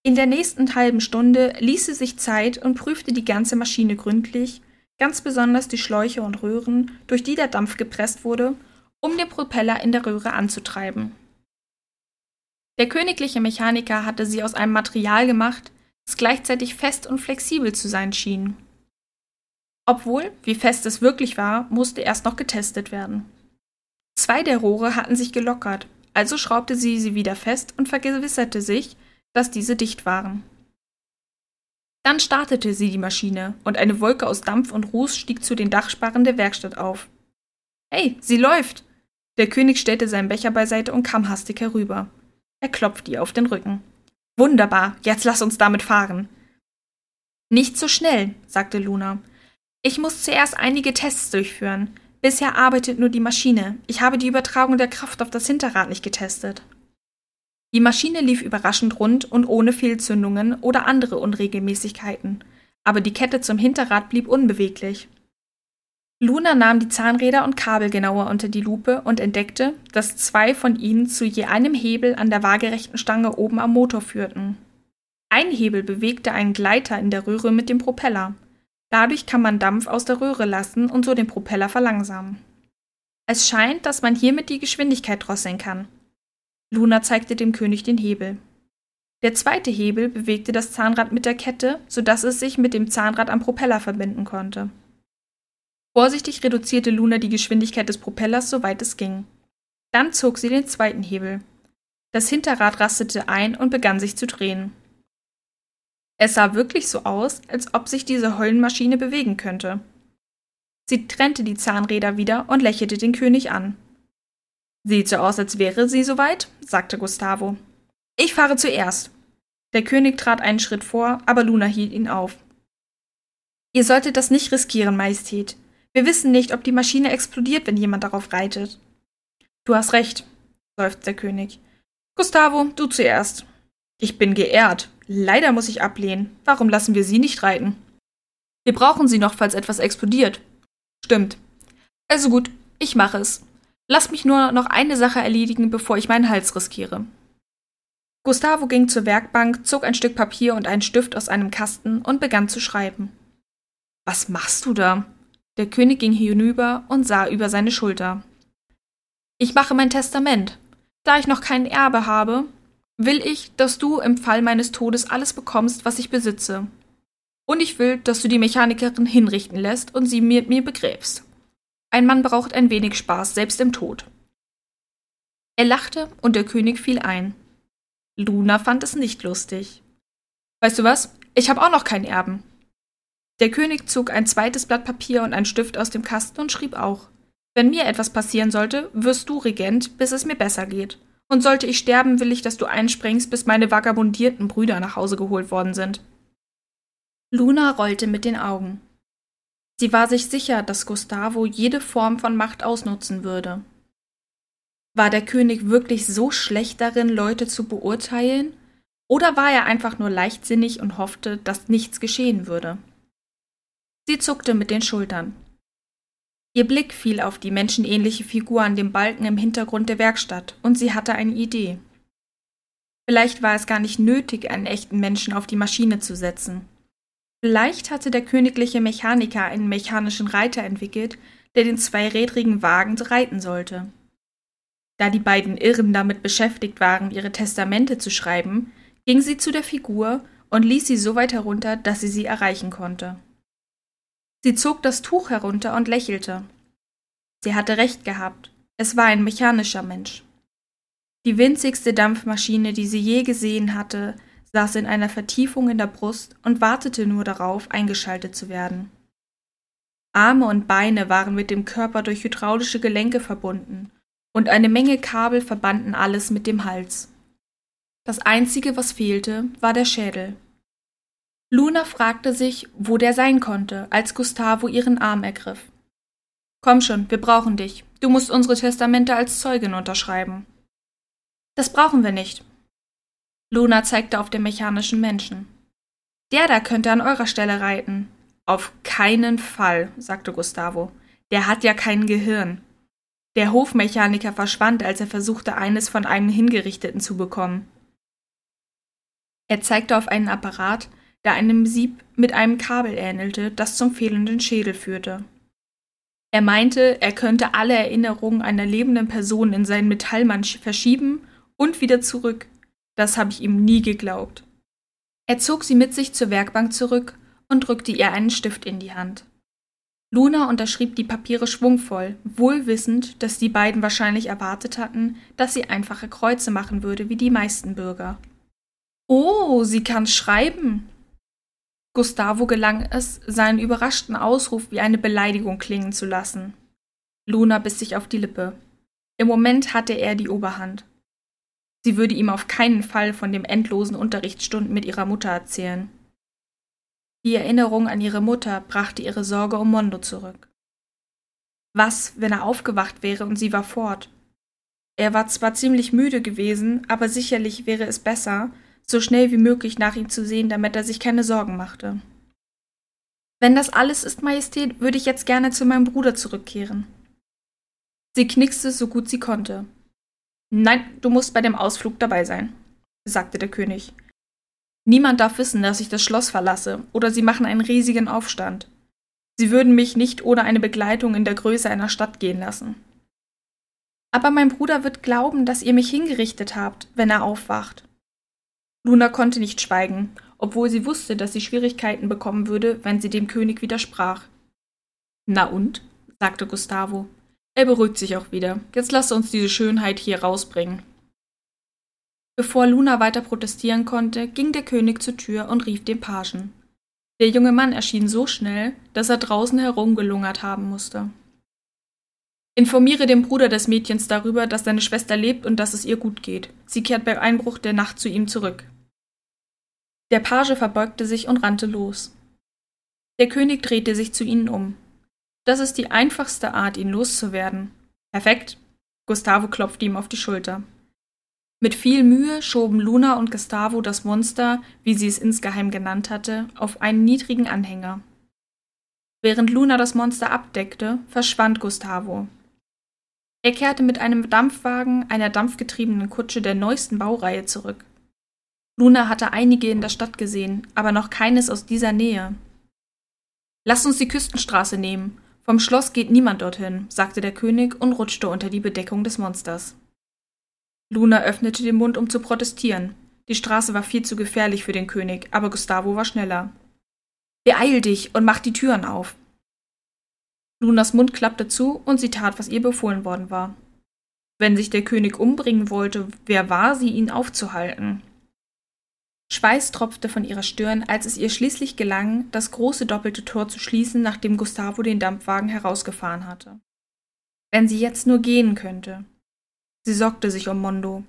In der nächsten halben Stunde ließ sie sich Zeit und prüfte die ganze Maschine gründlich, ganz besonders die Schläuche und Röhren, durch die der Dampf gepresst wurde, um den Propeller in der Röhre anzutreiben. Der königliche Mechaniker hatte sie aus einem Material gemacht, das gleichzeitig fest und flexibel zu sein schien. Obwohl, wie fest es wirklich war, musste erst noch getestet werden. Zwei der Rohre hatten sich gelockert, also schraubte sie sie wieder fest und vergewisserte sich, dass diese dicht waren. Dann startete sie die Maschine und eine Wolke aus Dampf und Ruß stieg zu den Dachsparren der Werkstatt auf. Hey, sie läuft! Der König stellte seinen Becher beiseite und kam hastig herüber. Er klopfte ihr auf den Rücken. Wunderbar, jetzt lass uns damit fahren. Nicht so schnell, sagte Luna. Ich muss zuerst einige Tests durchführen. Bisher arbeitet nur die Maschine. Ich habe die Übertragung der Kraft auf das Hinterrad nicht getestet. Die Maschine lief überraschend rund und ohne Fehlzündungen oder andere Unregelmäßigkeiten, aber die Kette zum Hinterrad blieb unbeweglich. Luna nahm die Zahnräder und Kabel genauer unter die Lupe und entdeckte, dass zwei von ihnen zu je einem Hebel an der waagerechten Stange oben am Motor führten. Ein Hebel bewegte einen Gleiter in der Röhre mit dem Propeller. Dadurch kann man Dampf aus der Röhre lassen und so den Propeller verlangsamen. Es scheint, dass man hiermit die Geschwindigkeit drosseln kann. Luna zeigte dem König den Hebel. Der zweite Hebel bewegte das Zahnrad mit der Kette, sodass es sich mit dem Zahnrad am Propeller verbinden konnte. Vorsichtig reduzierte Luna die Geschwindigkeit des Propellers, soweit es ging. Dann zog sie den zweiten Hebel. Das Hinterrad rastete ein und begann sich zu drehen. Es sah wirklich so aus, als ob sich diese Heulenmaschine bewegen könnte. Sie trennte die Zahnräder wieder und lächelte den König an. Sieht so aus, als wäre sie soweit, sagte Gustavo. Ich fahre zuerst. Der König trat einen Schritt vor, aber Luna hielt ihn auf. Ihr solltet das nicht riskieren, Majestät. Wir wissen nicht, ob die Maschine explodiert, wenn jemand darauf reitet. Du hast recht, seufzt der König. Gustavo, du zuerst. Ich bin geehrt. Leider muss ich ablehnen. Warum lassen wir Sie nicht reiten? Wir brauchen sie noch, falls etwas explodiert. Stimmt. Also gut, ich mache es. Lass mich nur noch eine Sache erledigen, bevor ich meinen Hals riskiere. Gustavo ging zur Werkbank, zog ein Stück Papier und einen Stift aus einem Kasten und begann zu schreiben. Was machst du da? Der König ging hinüber und sah über seine Schulter. Ich mache mein Testament. Da ich noch kein Erbe habe, will ich, dass du im Fall meines Todes alles bekommst, was ich besitze. Und ich will, dass du die Mechanikerin hinrichten lässt und sie mit mir begräbst. Ein Mann braucht ein wenig Spaß, selbst im Tod. Er lachte und der König fiel ein. Luna fand es nicht lustig. Weißt du was? Ich habe auch noch keinen Erben. Der König zog ein zweites Blatt Papier und einen Stift aus dem Kasten und schrieb auch. Wenn mir etwas passieren sollte, wirst du Regent, bis es mir besser geht. Und sollte ich sterben, will ich, dass du einspringst, bis meine vagabundierten Brüder nach Hause geholt worden sind. Luna rollte mit den Augen. Sie war sich sicher, dass Gustavo jede Form von Macht ausnutzen würde. War der König wirklich so schlecht darin, Leute zu beurteilen? Oder war er einfach nur leichtsinnig und hoffte, dass nichts geschehen würde? Sie zuckte mit den Schultern. Ihr Blick fiel auf die menschenähnliche Figur an dem Balken im Hintergrund der Werkstatt, und sie hatte eine Idee. Vielleicht war es gar nicht nötig, einen echten Menschen auf die Maschine zu setzen. Vielleicht hatte der königliche Mechaniker einen mechanischen Reiter entwickelt, der den zweirädrigen Wagen reiten sollte. Da die beiden Irren damit beschäftigt waren, ihre Testamente zu schreiben, ging sie zu der Figur und ließ sie so weit herunter, dass sie sie erreichen konnte. Sie zog das Tuch herunter und lächelte. Sie hatte recht gehabt. Es war ein mechanischer Mensch. Die winzigste Dampfmaschine, die sie je gesehen hatte, saß in einer Vertiefung in der Brust und wartete nur darauf, eingeschaltet zu werden. Arme und Beine waren mit dem Körper durch hydraulische Gelenke verbunden, und eine Menge Kabel verbanden alles mit dem Hals. Das Einzige, was fehlte, war der Schädel. Luna fragte sich, wo der sein konnte, als Gustavo ihren Arm ergriff. Komm schon, wir brauchen dich. Du musst unsere Testamente als Zeugin unterschreiben. Das brauchen wir nicht, Luna zeigte auf den mechanischen Menschen. Der da könnte an eurer Stelle reiten. Auf keinen Fall, sagte Gustavo. Der hat ja kein Gehirn. Der Hofmechaniker verschwand, als er versuchte, eines von einem Hingerichteten zu bekommen. Er zeigte auf einen Apparat, der einem Sieb mit einem Kabel ähnelte, das zum fehlenden Schädel führte. Er meinte, er könnte alle Erinnerungen einer lebenden Person in seinen Metallmann verschieben und wieder zurück. Das habe ich ihm nie geglaubt. Er zog sie mit sich zur Werkbank zurück und drückte ihr einen Stift in die Hand. Luna unterschrieb die Papiere schwungvoll, wohl wissend, dass die beiden wahrscheinlich erwartet hatten, dass sie einfache Kreuze machen würde wie die meisten Bürger. Oh, sie kann schreiben. Gustavo gelang es, seinen überraschten Ausruf wie eine Beleidigung klingen zu lassen. Luna biss sich auf die Lippe. Im Moment hatte er die Oberhand. Sie würde ihm auf keinen Fall von dem endlosen Unterrichtsstunden mit ihrer Mutter erzählen. Die Erinnerung an ihre Mutter brachte ihre Sorge um Mondo zurück. Was, wenn er aufgewacht wäre und sie war fort? Er war zwar ziemlich müde gewesen, aber sicherlich wäre es besser, so schnell wie möglich nach ihm zu sehen, damit er sich keine Sorgen machte. Wenn das alles ist, Majestät, würde ich jetzt gerne zu meinem Bruder zurückkehren. Sie knickste so gut sie konnte. Nein, du musst bei dem Ausflug dabei sein, sagte der König. Niemand darf wissen, dass ich das Schloss verlasse, oder sie machen einen riesigen Aufstand. Sie würden mich nicht ohne eine Begleitung in der Größe einer Stadt gehen lassen. Aber mein Bruder wird glauben, dass ihr mich hingerichtet habt, wenn er aufwacht. Luna konnte nicht schweigen, obwohl sie wusste, dass sie Schwierigkeiten bekommen würde, wenn sie dem König widersprach. Na und? sagte Gustavo. Er beruhigt sich auch wieder. Jetzt lass uns diese Schönheit hier rausbringen. Bevor Luna weiter protestieren konnte, ging der König zur Tür und rief den Pagen. Der junge Mann erschien so schnell, dass er draußen herumgelungert haben musste. Informiere den Bruder des Mädchens darüber, dass deine Schwester lebt und dass es ihr gut geht. Sie kehrt bei Einbruch der Nacht zu ihm zurück. Der Page verbeugte sich und rannte los. Der König drehte sich zu ihnen um. Das ist die einfachste Art, ihn loszuwerden. Perfekt. Gustavo klopfte ihm auf die Schulter. Mit viel Mühe schoben Luna und Gustavo das Monster, wie sie es insgeheim genannt hatte, auf einen niedrigen Anhänger. Während Luna das Monster abdeckte, verschwand Gustavo. Er kehrte mit einem Dampfwagen, einer dampfgetriebenen Kutsche der neuesten Baureihe zurück. Luna hatte einige in der Stadt gesehen, aber noch keines aus dieser Nähe. Lasst uns die Küstenstraße nehmen vom Schloss geht niemand dorthin, sagte der König und rutschte unter die Bedeckung des Monsters. Luna öffnete den Mund, um zu protestieren. Die Straße war viel zu gefährlich für den König, aber Gustavo war schneller. Beeil dich und mach die Türen auf. Lunas Mund klappte zu und sie tat, was ihr befohlen worden war. Wenn sich der König umbringen wollte, wer war sie, ihn aufzuhalten? Schweiß tropfte von ihrer Stirn, als es ihr schließlich gelang, das große doppelte Tor zu schließen, nachdem Gustavo den Dampfwagen herausgefahren hatte. Wenn sie jetzt nur gehen könnte. Sie sorgte sich um Mondo.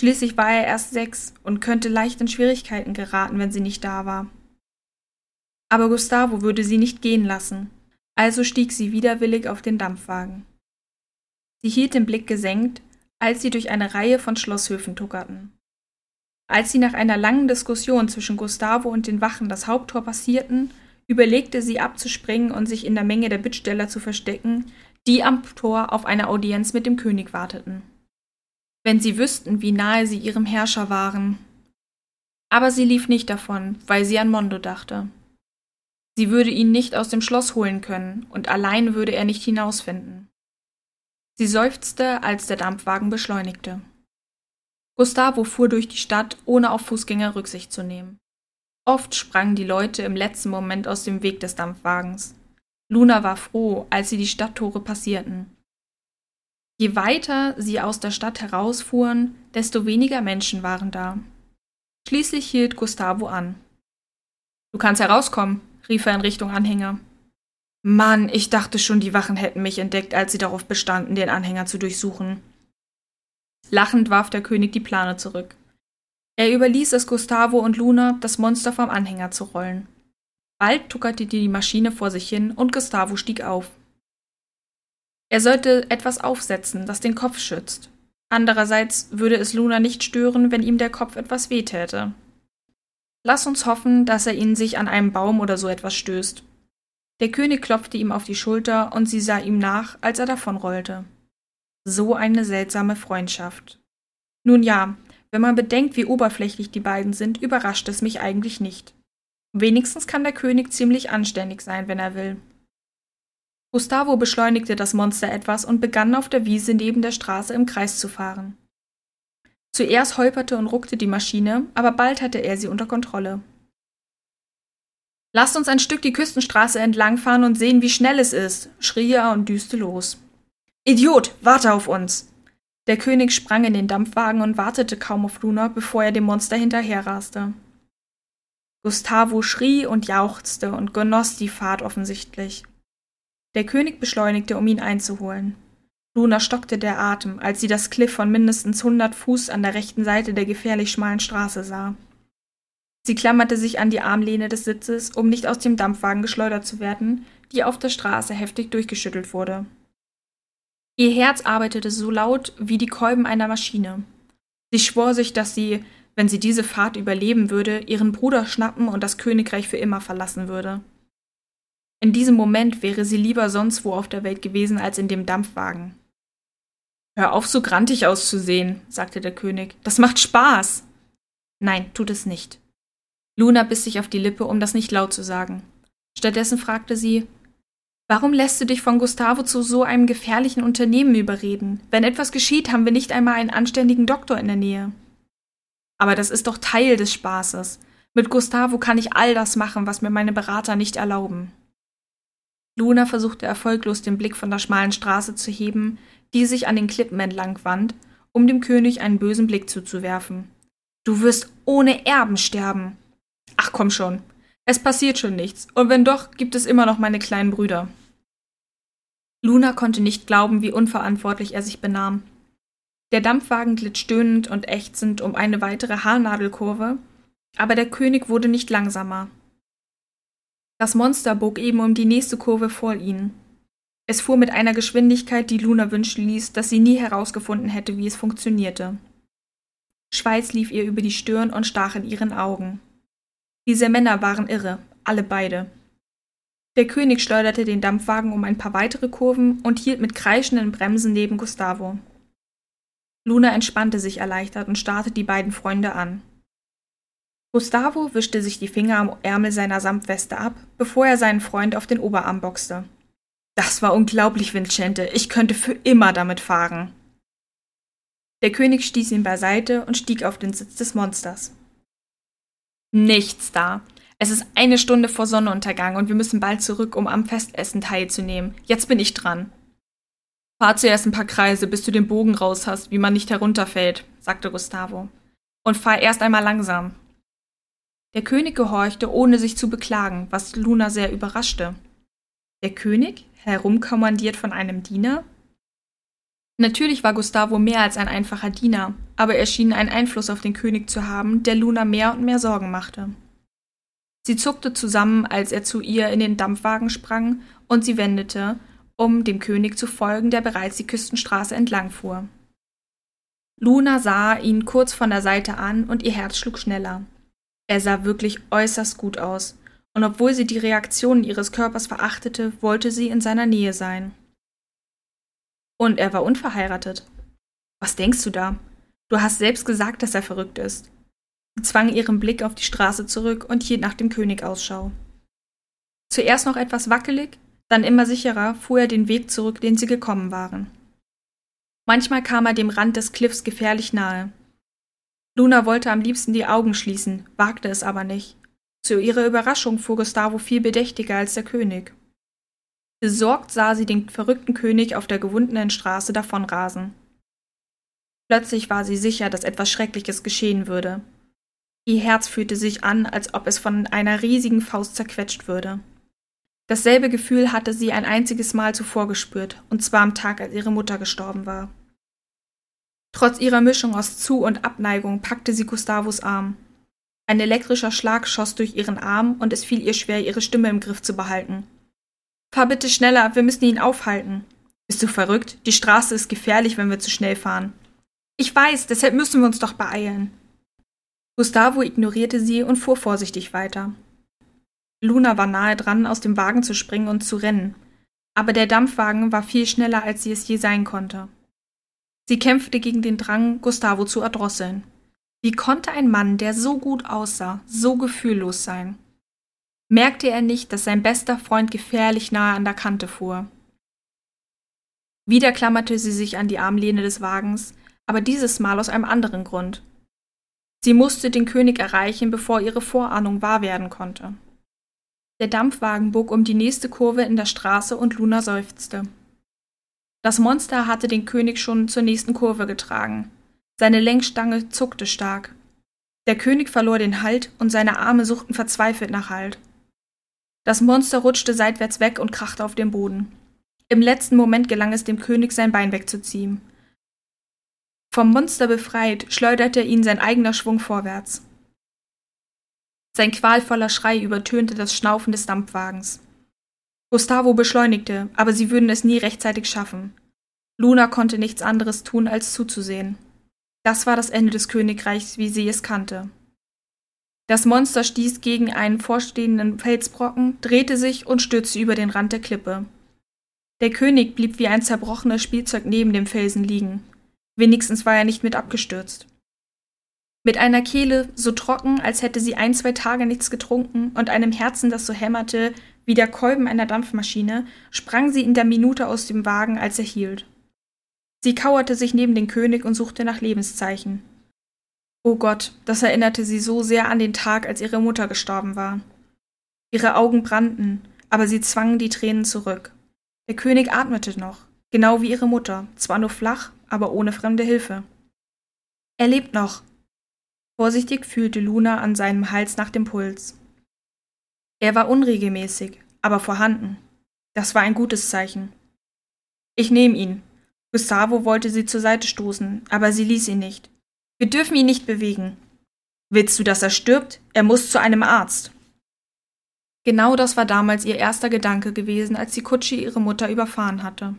Schließlich war er erst sechs und könnte leicht in Schwierigkeiten geraten, wenn sie nicht da war. Aber Gustavo würde sie nicht gehen lassen, also stieg sie widerwillig auf den Dampfwagen. Sie hielt den Blick gesenkt, als sie durch eine Reihe von Schlosshöfen tuckerten. Als sie nach einer langen Diskussion zwischen Gustavo und den Wachen das Haupttor passierten, überlegte sie abzuspringen und sich in der Menge der Bittsteller zu verstecken, die am Tor auf eine Audienz mit dem König warteten. Wenn sie wüssten, wie nahe sie ihrem Herrscher waren. Aber sie lief nicht davon, weil sie an Mondo dachte. Sie würde ihn nicht aus dem Schloss holen können, und allein würde er nicht hinausfinden. Sie seufzte, als der Dampfwagen beschleunigte. Gustavo fuhr durch die Stadt, ohne auf Fußgänger Rücksicht zu nehmen. Oft sprangen die Leute im letzten Moment aus dem Weg des Dampfwagens. Luna war froh, als sie die Stadttore passierten. Je weiter sie aus der Stadt herausfuhren, desto weniger Menschen waren da. Schließlich hielt Gustavo an. Du kannst herauskommen, rief er in Richtung Anhänger. Mann, ich dachte schon, die Wachen hätten mich entdeckt, als sie darauf bestanden, den Anhänger zu durchsuchen. Lachend warf der König die Plane zurück. Er überließ es Gustavo und Luna, das Monster vom Anhänger zu rollen. Bald tuckerte die Maschine vor sich hin und Gustavo stieg auf. Er sollte etwas aufsetzen, das den Kopf schützt. Andererseits würde es Luna nicht stören, wenn ihm der Kopf etwas wehtäte. Lass uns hoffen, dass er ihn sich an einem Baum oder so etwas stößt. Der König klopfte ihm auf die Schulter und sie sah ihm nach, als er davonrollte. So eine seltsame Freundschaft. Nun ja, wenn man bedenkt, wie oberflächlich die beiden sind, überrascht es mich eigentlich nicht. Wenigstens kann der König ziemlich anständig sein, wenn er will. Gustavo beschleunigte das Monster etwas und begann auf der Wiese neben der Straße im Kreis zu fahren. Zuerst holperte und ruckte die Maschine, aber bald hatte er sie unter Kontrolle. Lasst uns ein Stück die Küstenstraße entlangfahren und sehen, wie schnell es ist, schrie er und düste los. Idiot, warte auf uns! Der König sprang in den Dampfwagen und wartete kaum auf Luna, bevor er dem Monster hinterherraste. Gustavo schrie und jauchzte und genoss die Fahrt offensichtlich. Der König beschleunigte, um ihn einzuholen. Luna stockte der Atem, als sie das Kliff von mindestens hundert Fuß an der rechten Seite der gefährlich schmalen Straße sah. Sie klammerte sich an die Armlehne des Sitzes, um nicht aus dem Dampfwagen geschleudert zu werden, die auf der Straße heftig durchgeschüttelt wurde. Ihr Herz arbeitete so laut wie die Kolben einer Maschine. Sie schwor sich, dass sie, wenn sie diese Fahrt überleben würde, ihren Bruder schnappen und das Königreich für immer verlassen würde. In diesem Moment wäre sie lieber sonst wo auf der Welt gewesen als in dem Dampfwagen. Hör auf, so grantig auszusehen, sagte der König. Das macht Spaß. Nein, tut es nicht. Luna biss sich auf die Lippe, um das nicht laut zu sagen. Stattdessen fragte sie, Warum lässt du dich von Gustavo zu so einem gefährlichen Unternehmen überreden? Wenn etwas geschieht, haben wir nicht einmal einen anständigen Doktor in der Nähe. Aber das ist doch Teil des Spaßes. Mit Gustavo kann ich all das machen, was mir meine Berater nicht erlauben. Luna versuchte erfolglos den Blick von der schmalen Straße zu heben, die sich an den Klippen entlang wand, um dem König einen bösen Blick zuzuwerfen. Du wirst ohne Erben sterben. Ach komm schon. Es passiert schon nichts. Und wenn doch, gibt es immer noch meine kleinen Brüder. Luna konnte nicht glauben, wie unverantwortlich er sich benahm. Der Dampfwagen glitt stöhnend und ächzend um eine weitere Haarnadelkurve, aber der König wurde nicht langsamer. Das Monster bog eben um die nächste Kurve vor ihnen. Es fuhr mit einer Geschwindigkeit, die Luna wünschen ließ, dass sie nie herausgefunden hätte, wie es funktionierte. Schweiß lief ihr über die Stirn und stach in ihren Augen. Diese Männer waren irre, alle beide. Der König schleuderte den Dampfwagen um ein paar weitere Kurven und hielt mit kreischenden Bremsen neben Gustavo. Luna entspannte sich erleichtert und starrte die beiden Freunde an. Gustavo wischte sich die Finger am Ärmel seiner Samtweste ab, bevor er seinen Freund auf den Oberarm boxte. Das war unglaublich, Vincente. Ich könnte für immer damit fahren. Der König stieß ihn beiseite und stieg auf den Sitz des Monsters nichts da. Es ist eine Stunde vor Sonnenuntergang und wir müssen bald zurück, um am Festessen teilzunehmen. Jetzt bin ich dran. Fahr zuerst ein paar Kreise, bis du den Bogen raus hast, wie man nicht herunterfällt, sagte Gustavo. Und fahr erst einmal langsam. Der König gehorchte, ohne sich zu beklagen, was Luna sehr überraschte. Der König, herumkommandiert von einem Diener? Natürlich war Gustavo mehr als ein einfacher Diener, aber er schien einen Einfluss auf den König zu haben, der Luna mehr und mehr Sorgen machte. Sie zuckte zusammen, als er zu ihr in den Dampfwagen sprang, und sie wendete, um dem König zu folgen, der bereits die Küstenstraße entlang fuhr. Luna sah ihn kurz von der Seite an und ihr Herz schlug schneller. Er sah wirklich äußerst gut aus, und obwohl sie die Reaktionen ihres Körpers verachtete, wollte sie in seiner Nähe sein. Und er war unverheiratet. Was denkst du da? Du hast selbst gesagt, dass er verrückt ist. Sie zwang ihren Blick auf die Straße zurück und hielt nach dem König Ausschau. Zuerst noch etwas wackelig, dann immer sicherer fuhr er den Weg zurück, den sie gekommen waren. Manchmal kam er dem Rand des Cliffs gefährlich nahe. Luna wollte am liebsten die Augen schließen, wagte es aber nicht. Zu ihrer Überraschung fuhr Gustavo viel bedächtiger als der König. Besorgt sah sie den verrückten König auf der gewundenen Straße davonrasen. Plötzlich war sie sicher, dass etwas Schreckliches geschehen würde. Ihr Herz fühlte sich an, als ob es von einer riesigen Faust zerquetscht würde. Dasselbe Gefühl hatte sie ein einziges Mal zuvor gespürt, und zwar am Tag, als ihre Mutter gestorben war. Trotz ihrer Mischung aus Zu- und Abneigung packte sie Gustavos Arm. Ein elektrischer Schlag schoss durch ihren Arm und es fiel ihr schwer, ihre Stimme im Griff zu behalten. Fahr bitte schneller, wir müssen ihn aufhalten. Bist du verrückt? Die Straße ist gefährlich, wenn wir zu schnell fahren. Ich weiß, deshalb müssen wir uns doch beeilen. Gustavo ignorierte sie und fuhr vorsichtig weiter. Luna war nahe dran, aus dem Wagen zu springen und zu rennen, aber der Dampfwagen war viel schneller, als sie es je sein konnte. Sie kämpfte gegen den Drang, Gustavo zu erdrosseln. Wie konnte ein Mann, der so gut aussah, so gefühllos sein? Merkte er nicht, dass sein bester Freund gefährlich nahe an der Kante fuhr. Wieder klammerte sie sich an die Armlehne des Wagens, aber dieses Mal aus einem anderen Grund. Sie musste den König erreichen, bevor ihre Vorahnung wahr werden konnte. Der Dampfwagen bog um die nächste Kurve in der Straße und Luna seufzte. Das Monster hatte den König schon zur nächsten Kurve getragen. Seine Lenkstange zuckte stark. Der König verlor den Halt und seine Arme suchten verzweifelt nach Halt. Das Monster rutschte seitwärts weg und krachte auf den Boden. Im letzten Moment gelang es dem König, sein Bein wegzuziehen. Vom Monster befreit, schleuderte ihn sein eigener Schwung vorwärts. Sein qualvoller Schrei übertönte das Schnaufen des Dampfwagens. Gustavo beschleunigte, aber sie würden es nie rechtzeitig schaffen. Luna konnte nichts anderes tun, als zuzusehen. Das war das Ende des Königreichs, wie sie es kannte. Das Monster stieß gegen einen vorstehenden Felsbrocken, drehte sich und stürzte über den Rand der Klippe. Der König blieb wie ein zerbrochenes Spielzeug neben dem Felsen liegen. Wenigstens war er nicht mit abgestürzt. Mit einer Kehle so trocken, als hätte sie ein, zwei Tage nichts getrunken und einem Herzen, das so hämmerte wie der Kolben einer Dampfmaschine, sprang sie in der Minute aus dem Wagen, als er hielt. Sie kauerte sich neben den König und suchte nach Lebenszeichen. Oh Gott, das erinnerte sie so sehr an den Tag, als ihre Mutter gestorben war. Ihre Augen brannten, aber sie zwangen die Tränen zurück. Der König atmete noch, genau wie ihre Mutter, zwar nur flach, aber ohne fremde Hilfe. Er lebt noch. Vorsichtig fühlte Luna an seinem Hals nach dem Puls. Er war unregelmäßig, aber vorhanden. Das war ein gutes Zeichen. Ich nehme ihn. Gustavo wollte sie zur Seite stoßen, aber sie ließ ihn nicht. Wir dürfen ihn nicht bewegen. Willst du, dass er stirbt? Er muss zu einem Arzt. Genau das war damals ihr erster Gedanke gewesen, als die Kutsche ihre Mutter überfahren hatte.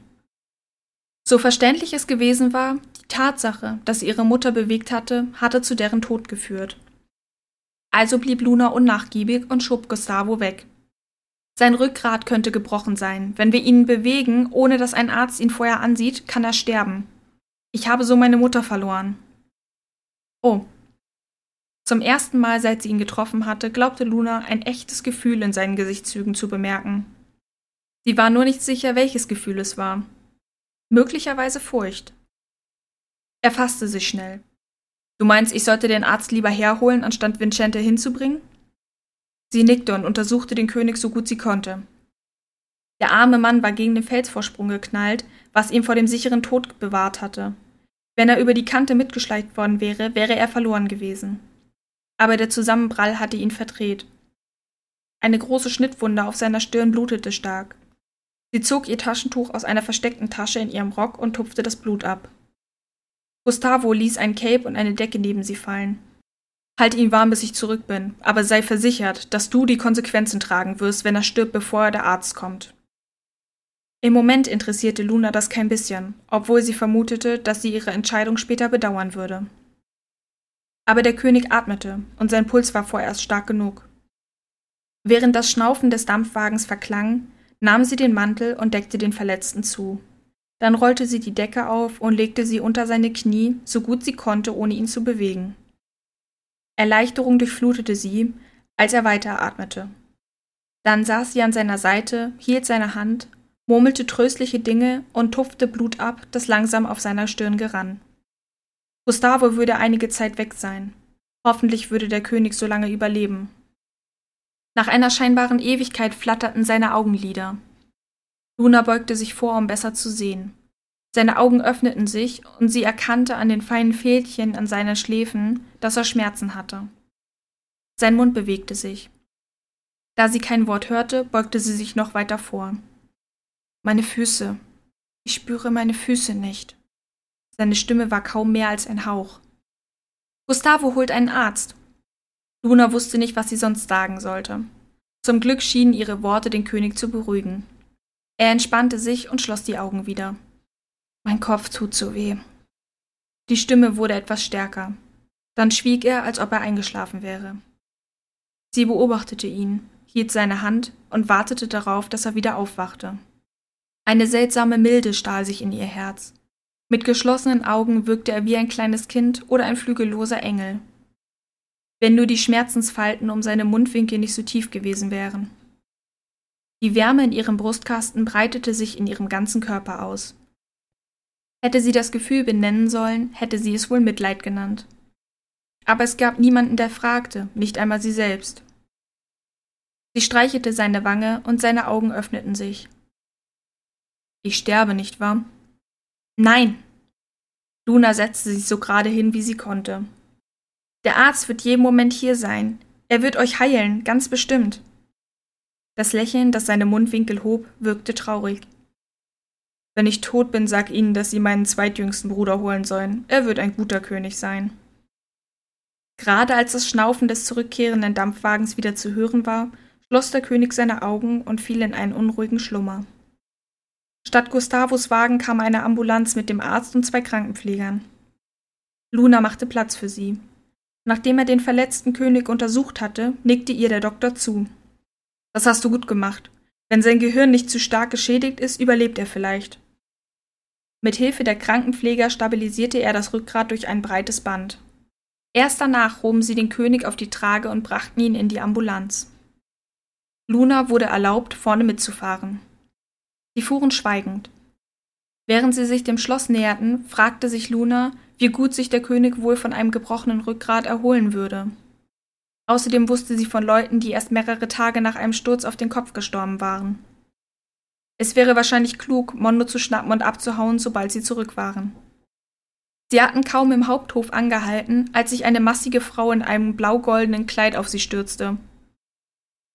So verständlich es gewesen war, die Tatsache, dass sie ihre Mutter bewegt hatte, hatte zu deren Tod geführt. Also blieb Luna unnachgiebig und schob Gustavo weg. Sein Rückgrat könnte gebrochen sein. Wenn wir ihn bewegen, ohne dass ein Arzt ihn vorher ansieht, kann er sterben. Ich habe so meine Mutter verloren. Oh. Zum ersten Mal, seit sie ihn getroffen hatte, glaubte Luna ein echtes Gefühl in seinen Gesichtszügen zu bemerken. Sie war nur nicht sicher, welches Gefühl es war. Möglicherweise Furcht. Er fasste sich schnell. Du meinst, ich sollte den Arzt lieber herholen, anstatt Vincente hinzubringen? Sie nickte und untersuchte den König so gut sie konnte. Der arme Mann war gegen den Felsvorsprung geknallt, was ihn vor dem sicheren Tod bewahrt hatte. Wenn er über die Kante mitgeschleicht worden wäre, wäre er verloren gewesen. Aber der Zusammenprall hatte ihn verdreht. Eine große Schnittwunde auf seiner Stirn blutete stark. Sie zog ihr Taschentuch aus einer versteckten Tasche in ihrem Rock und tupfte das Blut ab. Gustavo ließ ein Cape und eine Decke neben sie fallen. Halte ihn warm, bis ich zurück bin, aber sei versichert, dass du die Konsequenzen tragen wirst, wenn er stirbt, bevor der Arzt kommt. Im Moment interessierte Luna das kein bisschen, obwohl sie vermutete, dass sie ihre Entscheidung später bedauern würde. Aber der König atmete, und sein Puls war vorerst stark genug. Während das Schnaufen des Dampfwagens verklang, nahm sie den Mantel und deckte den Verletzten zu. Dann rollte sie die Decke auf und legte sie unter seine Knie, so gut sie konnte, ohne ihn zu bewegen. Erleichterung durchflutete sie, als er weiteratmete. Dann saß sie an seiner Seite, hielt seine Hand, murmelte tröstliche Dinge und tupfte Blut ab, das langsam auf seiner Stirn gerann. Gustavo würde einige Zeit weg sein. Hoffentlich würde der König so lange überleben. Nach einer scheinbaren Ewigkeit flatterten seine Augenlider. Luna beugte sich vor, um besser zu sehen. Seine Augen öffneten sich, und sie erkannte an den feinen Fältchen an seinen Schläfen, dass er Schmerzen hatte. Sein Mund bewegte sich. Da sie kein Wort hörte, beugte sie sich noch weiter vor. Meine Füße. Ich spüre meine Füße nicht. Seine Stimme war kaum mehr als ein Hauch. Gustavo holt einen Arzt. Luna wusste nicht, was sie sonst sagen sollte. Zum Glück schienen ihre Worte den König zu beruhigen. Er entspannte sich und schloss die Augen wieder. Mein Kopf tut so weh. Die Stimme wurde etwas stärker. Dann schwieg er, als ob er eingeschlafen wäre. Sie beobachtete ihn, hielt seine Hand und wartete darauf, dass er wieder aufwachte. Eine seltsame Milde stahl sich in ihr Herz. Mit geschlossenen Augen wirkte er wie ein kleines Kind oder ein flügelloser Engel. Wenn nur die Schmerzensfalten um seine Mundwinkel nicht so tief gewesen wären. Die Wärme in ihrem Brustkasten breitete sich in ihrem ganzen Körper aus. Hätte sie das Gefühl benennen sollen, hätte sie es wohl Mitleid genannt. Aber es gab niemanden, der fragte, nicht einmal sie selbst. Sie streichelte seine Wange und seine Augen öffneten sich. Ich sterbe, nicht wahr? Nein. Luna setzte sich so gerade hin, wie sie konnte. Der Arzt wird jeden Moment hier sein. Er wird euch heilen, ganz bestimmt. Das Lächeln, das seine Mundwinkel hob, wirkte traurig. Wenn ich tot bin, sag ihnen, dass sie meinen zweitjüngsten Bruder holen sollen. Er wird ein guter König sein. Gerade als das Schnaufen des zurückkehrenden Dampfwagens wieder zu hören war, schloss der König seine Augen und fiel in einen unruhigen Schlummer. Statt Gustavos Wagen kam eine Ambulanz mit dem Arzt und zwei Krankenpflegern. Luna machte Platz für sie. Nachdem er den verletzten König untersucht hatte, nickte ihr der Doktor zu. Das hast du gut gemacht. Wenn sein Gehirn nicht zu stark geschädigt ist, überlebt er vielleicht. Mit Hilfe der Krankenpfleger stabilisierte er das Rückgrat durch ein breites Band. Erst danach hoben sie den König auf die Trage und brachten ihn in die Ambulanz. Luna wurde erlaubt, vorne mitzufahren. Sie fuhren schweigend. Während sie sich dem Schloss näherten, fragte sich Luna, wie gut sich der König wohl von einem gebrochenen Rückgrat erholen würde. Außerdem wusste sie von Leuten, die erst mehrere Tage nach einem Sturz auf den Kopf gestorben waren. Es wäre wahrscheinlich klug, Mondo zu schnappen und abzuhauen, sobald sie zurück waren. Sie hatten kaum im Haupthof angehalten, als sich eine massige Frau in einem blau-goldenen Kleid auf sie stürzte.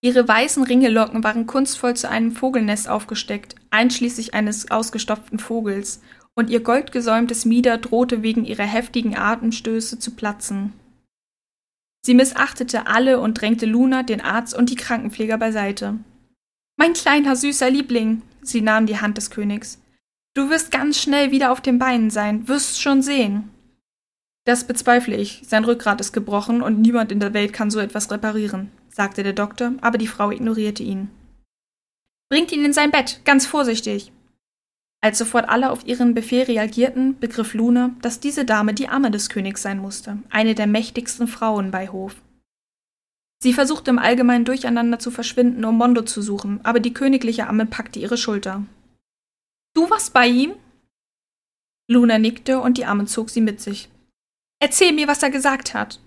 Ihre weißen Ringellocken waren kunstvoll zu einem Vogelnest aufgesteckt, einschließlich eines ausgestopften Vogels, und ihr goldgesäumtes Mieder drohte wegen ihrer heftigen Atemstöße zu platzen. Sie missachtete alle und drängte Luna, den Arzt und die Krankenpfleger beiseite. Mein kleiner, süßer Liebling, sie nahm die Hand des Königs. Du wirst ganz schnell wieder auf den Beinen sein, wirst schon sehen. Das bezweifle ich. Sein Rückgrat ist gebrochen und niemand in der Welt kann so etwas reparieren, sagte der Doktor, aber die Frau ignorierte ihn. Bringt ihn in sein Bett, ganz vorsichtig. Als sofort alle auf ihren Befehl reagierten, begriff Luna, dass diese Dame die Amme des Königs sein musste, eine der mächtigsten Frauen bei Hof. Sie versuchte im allgemeinen Durcheinander zu verschwinden, um Mondo zu suchen, aber die königliche Amme packte ihre Schulter. Du warst bei ihm? Luna nickte und die Amme zog sie mit sich. Erzähl mir, was er gesagt hat.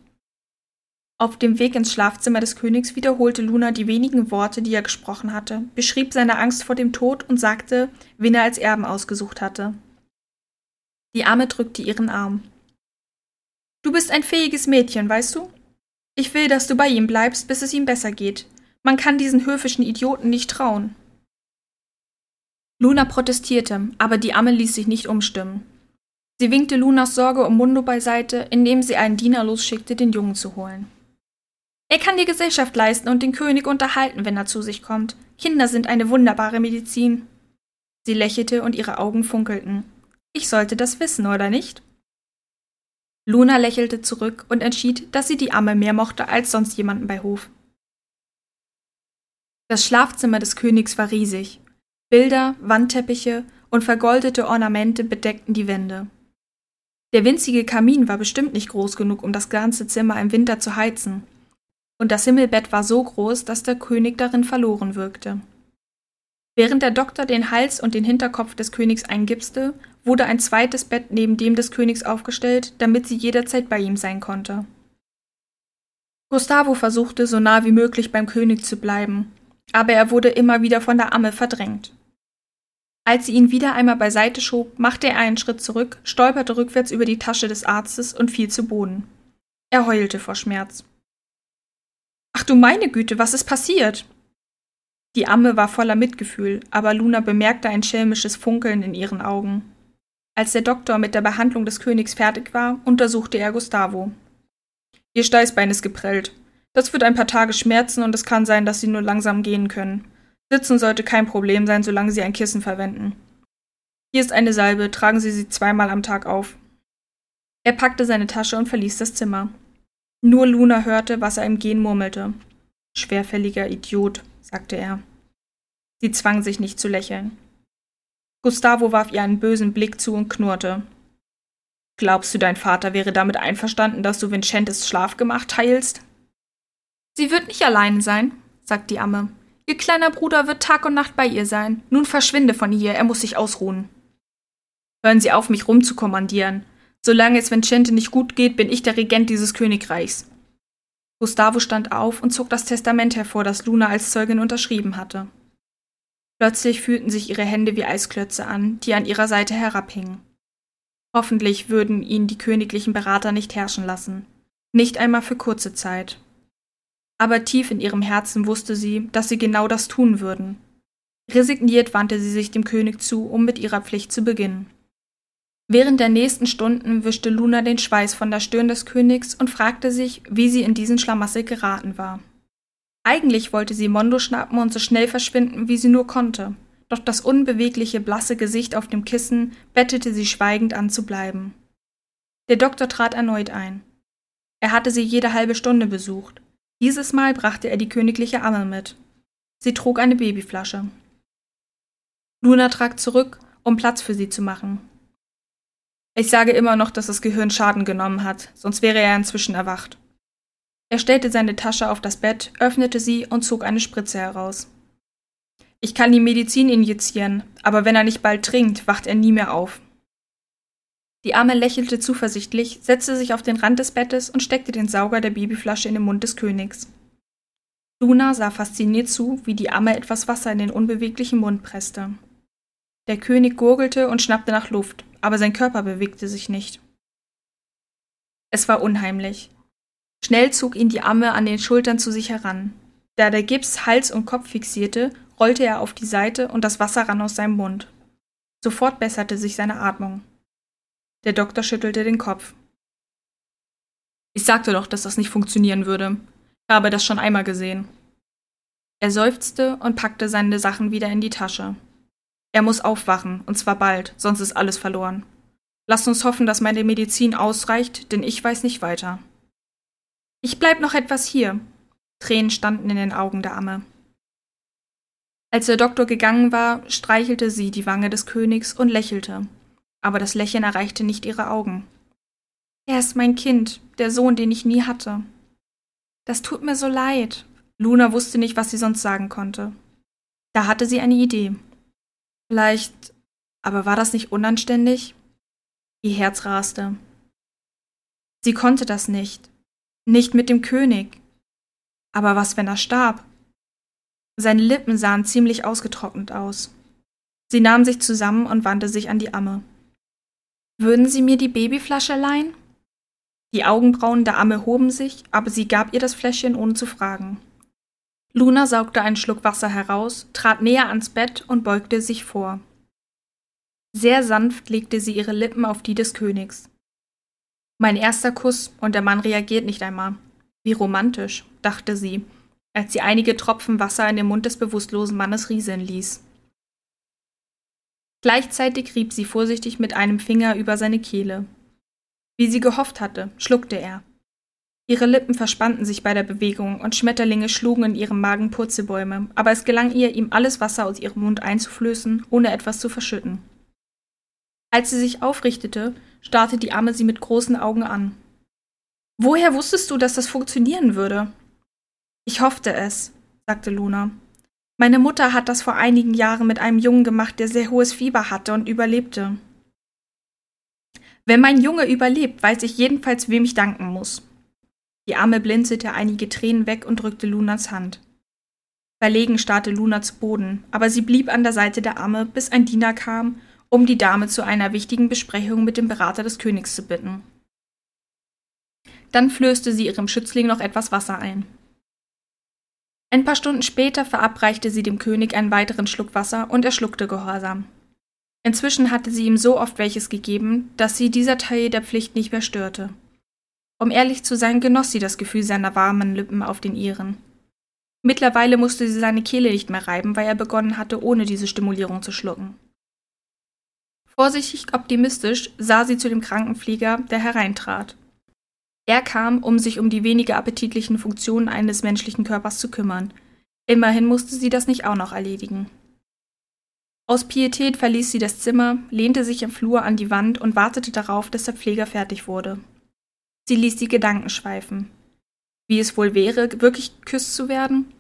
Auf dem Weg ins Schlafzimmer des Königs wiederholte Luna die wenigen Worte, die er gesprochen hatte, beschrieb seine Angst vor dem Tod und sagte, wen er als Erben ausgesucht hatte. Die Arme drückte ihren Arm. Du bist ein fähiges Mädchen, weißt du? Ich will, dass du bei ihm bleibst, bis es ihm besser geht. Man kann diesen höfischen Idioten nicht trauen. Luna protestierte, aber die Amme ließ sich nicht umstimmen. Sie winkte Lunas Sorge um Mundo beiseite, indem sie einen Diener losschickte, den Jungen zu holen. Er kann dir Gesellschaft leisten und den König unterhalten, wenn er zu sich kommt. Kinder sind eine wunderbare Medizin. Sie lächelte und ihre Augen funkelten. Ich sollte das wissen, oder nicht? Luna lächelte zurück und entschied, dass sie die Amme mehr mochte als sonst jemanden bei Hof. Das Schlafzimmer des Königs war riesig. Bilder, Wandteppiche und vergoldete Ornamente bedeckten die Wände. Der winzige Kamin war bestimmt nicht groß genug, um das ganze Zimmer im Winter zu heizen. Und das Himmelbett war so groß, dass der König darin verloren wirkte. Während der Doktor den Hals und den Hinterkopf des Königs eingipste, wurde ein zweites Bett neben dem des Königs aufgestellt, damit sie jederzeit bei ihm sein konnte. Gustavo versuchte, so nah wie möglich beim König zu bleiben, aber er wurde immer wieder von der Amme verdrängt. Als sie ihn wieder einmal beiseite schob, machte er einen Schritt zurück, stolperte rückwärts über die Tasche des Arztes und fiel zu Boden. Er heulte vor Schmerz. Ach du meine Güte, was ist passiert? Die Amme war voller Mitgefühl, aber Luna bemerkte ein schelmisches Funkeln in ihren Augen. Als der Doktor mit der Behandlung des Königs fertig war, untersuchte er Gustavo. Ihr Steißbein ist geprellt. Das wird ein paar Tage schmerzen und es kann sein, dass Sie nur langsam gehen können. Sitzen sollte kein Problem sein, solange Sie ein Kissen verwenden. Hier ist eine Salbe, tragen Sie sie zweimal am Tag auf. Er packte seine Tasche und verließ das Zimmer. Nur Luna hörte, was er im Gehen murmelte. Schwerfälliger Idiot, sagte er. Sie zwang sich nicht zu lächeln. Gustavo warf ihr einen bösen Blick zu und knurrte. Glaubst du, dein Vater wäre damit einverstanden, dass du Vincentes Schlafgemach teilst? Sie wird nicht allein sein, sagt die Amme. Ihr kleiner Bruder wird Tag und Nacht bei ihr sein. Nun verschwinde von hier, er muss sich ausruhen. Hören Sie auf, mich rumzukommandieren. Solange es Vincente nicht gut geht, bin ich der Regent dieses Königreichs. Gustavo stand auf und zog das Testament hervor, das Luna als Zeugin unterschrieben hatte. Plötzlich fühlten sich ihre Hände wie Eisklötze an, die an ihrer Seite herabhingen. Hoffentlich würden ihn die königlichen Berater nicht herrschen lassen. Nicht einmal für kurze Zeit aber tief in ihrem Herzen wusste sie, dass sie genau das tun würden. Resigniert wandte sie sich dem König zu, um mit ihrer Pflicht zu beginnen. Während der nächsten Stunden wischte Luna den Schweiß von der Stirn des Königs und fragte sich, wie sie in diesen Schlamassel geraten war. Eigentlich wollte sie Mondo schnappen und so schnell verschwinden, wie sie nur konnte, doch das unbewegliche, blasse Gesicht auf dem Kissen bettete sie schweigend an zu bleiben. Der Doktor trat erneut ein. Er hatte sie jede halbe Stunde besucht, dieses Mal brachte er die königliche Amme mit. Sie trug eine Babyflasche. Luna trat zurück, um Platz für sie zu machen. Ich sage immer noch, dass das Gehirn Schaden genommen hat, sonst wäre er inzwischen erwacht. Er stellte seine Tasche auf das Bett, öffnete sie und zog eine Spritze heraus. Ich kann ihm Medizin injizieren, aber wenn er nicht bald trinkt, wacht er nie mehr auf. Die Arme lächelte zuversichtlich, setzte sich auf den Rand des Bettes und steckte den Sauger der Babyflasche in den Mund des Königs. Luna sah fasziniert zu, wie die Amme etwas Wasser in den unbeweglichen Mund presste. Der König gurgelte und schnappte nach Luft, aber sein Körper bewegte sich nicht. Es war unheimlich. Schnell zog ihn die Amme an den Schultern zu sich heran. Da der Gips Hals und Kopf fixierte, rollte er auf die Seite und das Wasser rann aus seinem Mund. Sofort besserte sich seine Atmung. Der Doktor schüttelte den Kopf. Ich sagte doch, dass das nicht funktionieren würde. Ich habe das schon einmal gesehen. Er seufzte und packte seine Sachen wieder in die Tasche. Er muss aufwachen, und zwar bald, sonst ist alles verloren. Lasst uns hoffen, dass meine Medizin ausreicht, denn ich weiß nicht weiter. Ich bleib noch etwas hier. Tränen standen in den Augen der Amme. Als der Doktor gegangen war, streichelte sie die Wange des Königs und lächelte aber das Lächeln erreichte nicht ihre Augen. Er ist mein Kind, der Sohn, den ich nie hatte. Das tut mir so leid. Luna wusste nicht, was sie sonst sagen konnte. Da hatte sie eine Idee. Vielleicht, aber war das nicht unanständig? Ihr Herz raste. Sie konnte das nicht. Nicht mit dem König. Aber was, wenn er starb? Seine Lippen sahen ziemlich ausgetrocknet aus. Sie nahm sich zusammen und wandte sich an die Amme. Würden Sie mir die Babyflasche leihen? Die Augenbrauen der Amme hoben sich, aber sie gab ihr das Fläschchen ohne zu fragen. Luna saugte einen Schluck Wasser heraus, trat näher ans Bett und beugte sich vor. Sehr sanft legte sie ihre Lippen auf die des Königs. Mein erster Kuss, und der Mann reagiert nicht einmal. Wie romantisch, dachte sie, als sie einige Tropfen Wasser in den Mund des bewusstlosen Mannes rieseln ließ. Gleichzeitig rieb sie vorsichtig mit einem Finger über seine Kehle. Wie sie gehofft hatte, schluckte er. Ihre Lippen verspannten sich bei der Bewegung und Schmetterlinge schlugen in ihrem Magen Purzelbäume, aber es gelang ihr, ihm alles Wasser aus ihrem Mund einzuflößen, ohne etwas zu verschütten. Als sie sich aufrichtete, starrte die Amme sie mit großen Augen an. Woher wusstest du, dass das funktionieren würde? Ich hoffte es, sagte Luna. Meine Mutter hat das vor einigen Jahren mit einem Jungen gemacht, der sehr hohes Fieber hatte und überlebte. Wenn mein Junge überlebt, weiß ich jedenfalls, wem ich danken muss. Die Arme blinzelte einige Tränen weg und drückte Lunas Hand. Verlegen starrte Luna zu Boden, aber sie blieb an der Seite der Amme, bis ein Diener kam, um die Dame zu einer wichtigen Besprechung mit dem Berater des Königs zu bitten. Dann flößte sie ihrem Schützling noch etwas Wasser ein. Ein paar Stunden später verabreichte sie dem König einen weiteren Schluck Wasser und er schluckte gehorsam. Inzwischen hatte sie ihm so oft welches gegeben, dass sie dieser Teil der Pflicht nicht mehr störte. Um ehrlich zu sein, genoss sie das Gefühl seiner warmen Lippen auf den ihren. Mittlerweile musste sie seine Kehle nicht mehr reiben, weil er begonnen hatte, ohne diese Stimulierung zu schlucken. Vorsichtig optimistisch sah sie zu dem Krankenpfleger, der hereintrat. Er kam, um sich um die weniger appetitlichen Funktionen eines menschlichen Körpers zu kümmern. Immerhin musste sie das nicht auch noch erledigen. Aus Pietät verließ sie das Zimmer, lehnte sich im Flur an die Wand und wartete darauf, dass der Pfleger fertig wurde. Sie ließ die Gedanken schweifen. Wie es wohl wäre, wirklich geküsst zu werden?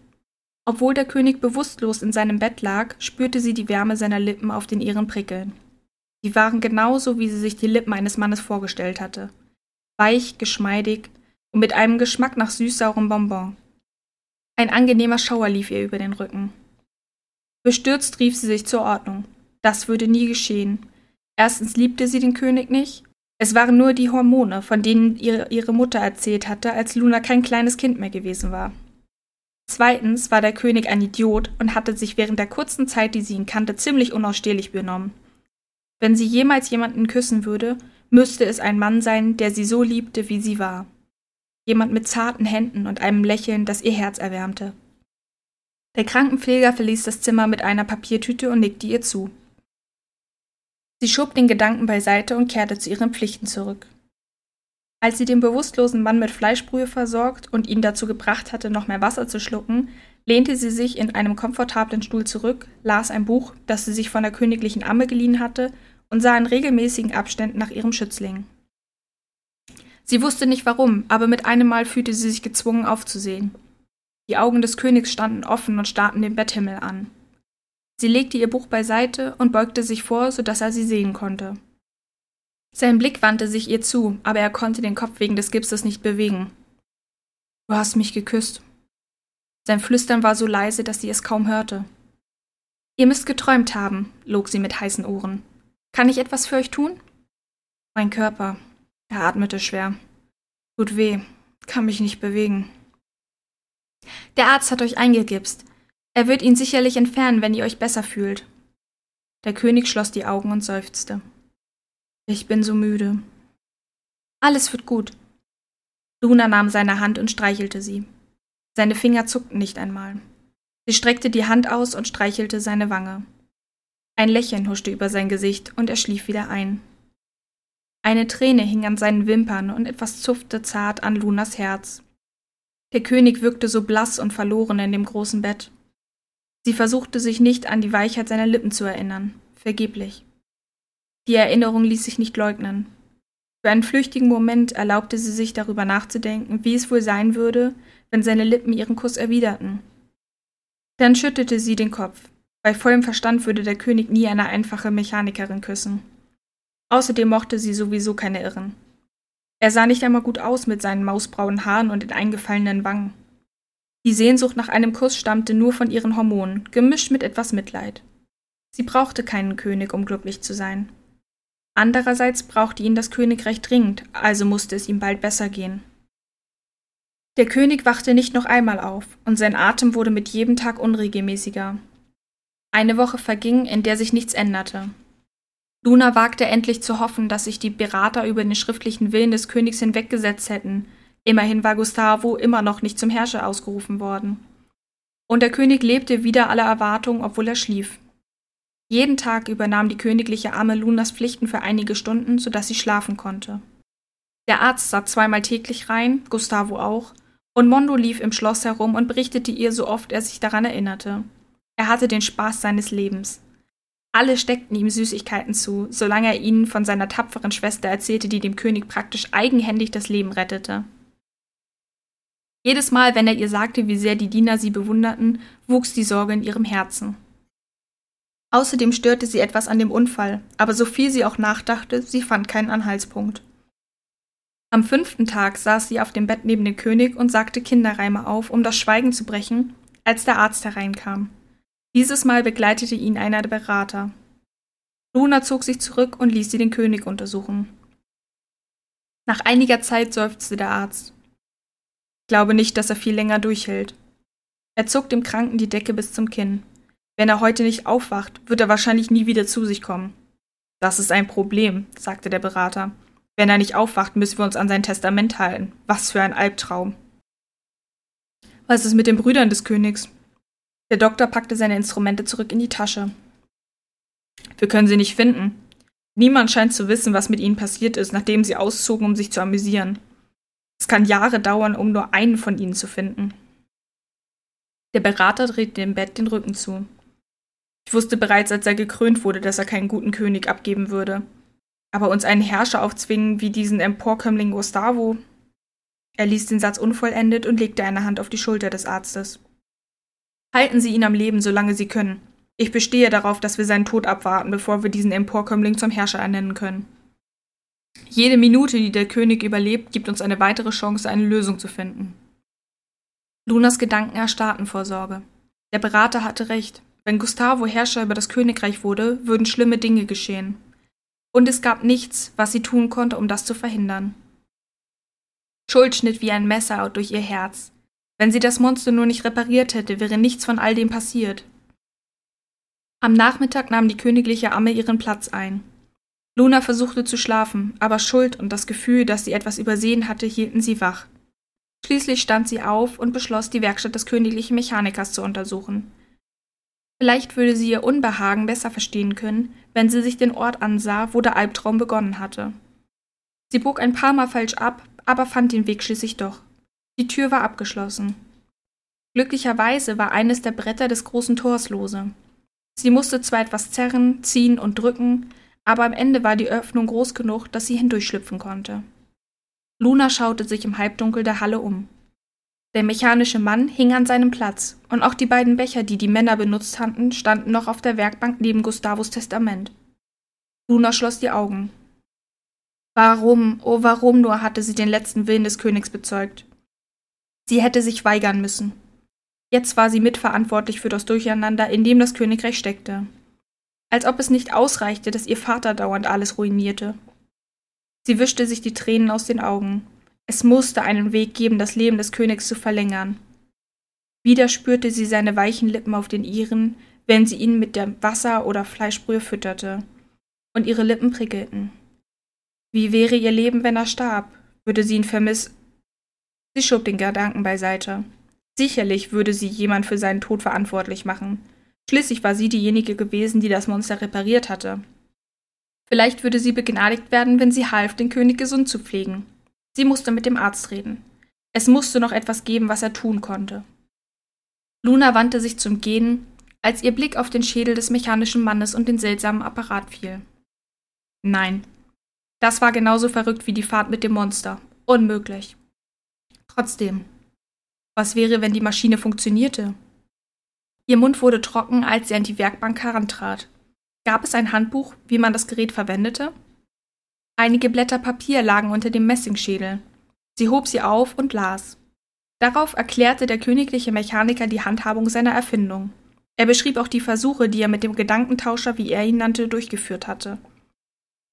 Obwohl der König bewusstlos in seinem Bett lag, spürte sie die Wärme seiner Lippen auf den ihren prickeln. Sie waren genauso, wie sie sich die Lippen eines Mannes vorgestellt hatte. Weich, geschmeidig und mit einem Geschmack nach süßsaurem Bonbon. Ein angenehmer Schauer lief ihr über den Rücken. Bestürzt rief sie sich zur Ordnung. Das würde nie geschehen. Erstens liebte sie den König nicht es waren nur die Hormone, von denen ihr ihre Mutter erzählt hatte, als Luna kein kleines Kind mehr gewesen war. Zweitens war der König ein Idiot und hatte sich während der kurzen Zeit, die sie ihn kannte, ziemlich unausstehlich benommen. Wenn sie jemals jemanden küssen würde, müsste es ein Mann sein, der sie so liebte, wie sie war. Jemand mit zarten Händen und einem Lächeln, das ihr Herz erwärmte. Der Krankenpfleger verließ das Zimmer mit einer Papiertüte und nickte ihr zu. Sie schob den Gedanken beiseite und kehrte zu ihren Pflichten zurück. Als sie den bewusstlosen Mann mit Fleischbrühe versorgt und ihn dazu gebracht hatte, noch mehr Wasser zu schlucken, lehnte sie sich in einem komfortablen Stuhl zurück, las ein Buch, das sie sich von der königlichen Amme geliehen hatte, und sah in regelmäßigen Abständen nach ihrem Schützling. Sie wusste nicht warum, aber mit einem Mal fühlte sie sich gezwungen aufzusehen. Die Augen des Königs standen offen und starrten den Betthimmel an. Sie legte ihr Buch beiseite und beugte sich vor, so dass er sie sehen konnte. Sein Blick wandte sich ihr zu, aber er konnte den Kopf wegen des Gipses nicht bewegen. Du hast mich geküsst. Sein Flüstern war so leise, dass sie es kaum hörte. Ihr müsst geträumt haben, log sie mit heißen Ohren. Kann ich etwas für euch tun? Mein Körper. Er atmete schwer. Tut weh. Kann mich nicht bewegen. Der Arzt hat euch eingegipst. Er wird ihn sicherlich entfernen, wenn ihr euch besser fühlt. Der König schloss die Augen und seufzte. Ich bin so müde. Alles wird gut. Luna nahm seine Hand und streichelte sie. Seine Finger zuckten nicht einmal. Sie streckte die Hand aus und streichelte seine Wange. Ein Lächeln huschte über sein Gesicht und er schlief wieder ein. Eine Träne hing an seinen Wimpern und etwas zupfte zart an Lunas Herz. Der König wirkte so blass und verloren in dem großen Bett. Sie versuchte sich nicht an die Weichheit seiner Lippen zu erinnern, vergeblich. Die Erinnerung ließ sich nicht leugnen. Für einen flüchtigen Moment erlaubte sie sich darüber nachzudenken, wie es wohl sein würde, wenn seine Lippen ihren Kuss erwiderten. Dann schüttelte sie den Kopf. Bei vollem Verstand würde der König nie eine einfache Mechanikerin küssen. Außerdem mochte sie sowieso keine Irren. Er sah nicht einmal gut aus mit seinen mausbraunen Haaren und den eingefallenen Wangen. Die Sehnsucht nach einem Kuss stammte nur von ihren Hormonen, gemischt mit etwas Mitleid. Sie brauchte keinen König, um glücklich zu sein. Andererseits brauchte ihn das Königreich dringend, also musste es ihm bald besser gehen. Der König wachte nicht noch einmal auf, und sein Atem wurde mit jedem Tag unregelmäßiger. Eine Woche verging, in der sich nichts änderte. Luna wagte endlich zu hoffen, dass sich die Berater über den schriftlichen Willen des Königs hinweggesetzt hätten. Immerhin war Gustavo immer noch nicht zum Herrscher ausgerufen worden. Und der König lebte wieder aller Erwartung, obwohl er schlief. Jeden Tag übernahm die königliche Amme Lunas Pflichten für einige Stunden, sodass sie schlafen konnte. Der Arzt sah zweimal täglich rein, Gustavo auch, und Mondo lief im Schloss herum und berichtete ihr, so oft er sich daran erinnerte. Er hatte den Spaß seines Lebens. Alle steckten ihm Süßigkeiten zu, solange er ihnen von seiner tapferen Schwester erzählte, die dem König praktisch eigenhändig das Leben rettete. Jedes Mal, wenn er ihr sagte, wie sehr die Diener sie bewunderten, wuchs die Sorge in ihrem Herzen. Außerdem störte sie etwas an dem Unfall, aber so viel sie auch nachdachte, sie fand keinen Anhaltspunkt. Am fünften Tag saß sie auf dem Bett neben dem König und sagte Kinderreime auf, um das Schweigen zu brechen, als der Arzt hereinkam. Dieses Mal begleitete ihn einer der Berater. Luna zog sich zurück und ließ sie den König untersuchen. Nach einiger Zeit seufzte der Arzt. Ich glaube nicht, dass er viel länger durchhält. Er zog dem Kranken die Decke bis zum Kinn. Wenn er heute nicht aufwacht, wird er wahrscheinlich nie wieder zu sich kommen. Das ist ein Problem, sagte der Berater. Wenn er nicht aufwacht, müssen wir uns an sein Testament halten. Was für ein Albtraum. Was ist mit den Brüdern des Königs? Der Doktor packte seine Instrumente zurück in die Tasche. Wir können sie nicht finden. Niemand scheint zu wissen, was mit ihnen passiert ist, nachdem sie auszogen, um sich zu amüsieren. Es kann Jahre dauern, um nur einen von ihnen zu finden. Der Berater drehte dem Bett den Rücken zu. Ich wusste bereits, als er gekrönt wurde, dass er keinen guten König abgeben würde. Aber uns einen Herrscher aufzwingen wie diesen Emporkömmling Gustavo. Er ließ den Satz unvollendet und legte eine Hand auf die Schulter des Arztes. Halten Sie ihn am Leben, solange Sie können. Ich bestehe darauf, dass wir seinen Tod abwarten, bevor wir diesen Emporkömmling zum Herrscher ernennen können. Jede Minute, die der König überlebt, gibt uns eine weitere Chance, eine Lösung zu finden. Lunas Gedanken erstarrten vor Sorge. Der Berater hatte recht. Wenn Gustavo Herrscher über das Königreich wurde, würden schlimme Dinge geschehen. Und es gab nichts, was sie tun konnte, um das zu verhindern. Schuld schnitt wie ein Messer durch ihr Herz. Wenn sie das Monster nur nicht repariert hätte, wäre nichts von all dem passiert. Am Nachmittag nahm die königliche Amme ihren Platz ein. Luna versuchte zu schlafen, aber Schuld und das Gefühl, dass sie etwas übersehen hatte, hielten sie wach. Schließlich stand sie auf und beschloss, die Werkstatt des königlichen Mechanikers zu untersuchen. Vielleicht würde sie ihr Unbehagen besser verstehen können, wenn sie sich den Ort ansah, wo der Albtraum begonnen hatte. Sie bog ein paar Mal falsch ab, aber fand den Weg schließlich doch. Die Tür war abgeschlossen. Glücklicherweise war eines der Bretter des großen Tors lose. Sie musste zwar etwas zerren, ziehen und drücken, aber am Ende war die Öffnung groß genug, dass sie hindurchschlüpfen konnte. Luna schaute sich im Halbdunkel der Halle um. Der mechanische Mann hing an seinem Platz, und auch die beiden Becher, die die Männer benutzt hatten, standen noch auf der Werkbank neben Gustavos Testament. Luna schloss die Augen. Warum, oh warum nur hatte sie den letzten Willen des Königs bezeugt? Sie hätte sich weigern müssen. Jetzt war sie mitverantwortlich für das Durcheinander, in dem das Königreich steckte. Als ob es nicht ausreichte, dass ihr Vater dauernd alles ruinierte. Sie wischte sich die Tränen aus den Augen. Es musste einen Weg geben, das Leben des Königs zu verlängern. Wieder spürte sie seine weichen Lippen auf den ihren, wenn sie ihn mit der Wasser- oder Fleischbrühe fütterte. Und ihre Lippen prickelten. Wie wäre ihr Leben, wenn er starb? Würde sie ihn vermissen? Sie schob den Gedanken beiseite. Sicherlich würde sie jemand für seinen Tod verantwortlich machen. Schließlich war sie diejenige gewesen, die das Monster repariert hatte. Vielleicht würde sie begnadigt werden, wenn sie half, den König gesund zu pflegen. Sie musste mit dem Arzt reden. Es musste noch etwas geben, was er tun konnte. Luna wandte sich zum Gehen, als ihr Blick auf den Schädel des mechanischen Mannes und den seltsamen Apparat fiel. Nein, das war genauso verrückt wie die Fahrt mit dem Monster. Unmöglich. Trotzdem, was wäre, wenn die Maschine funktionierte? Ihr Mund wurde trocken, als sie an die Werkbank herantrat. Gab es ein Handbuch, wie man das Gerät verwendete? Einige Blätter Papier lagen unter dem Messingschädel. Sie hob sie auf und las. Darauf erklärte der königliche Mechaniker die Handhabung seiner Erfindung. Er beschrieb auch die Versuche, die er mit dem Gedankentauscher, wie er ihn nannte, durchgeführt hatte.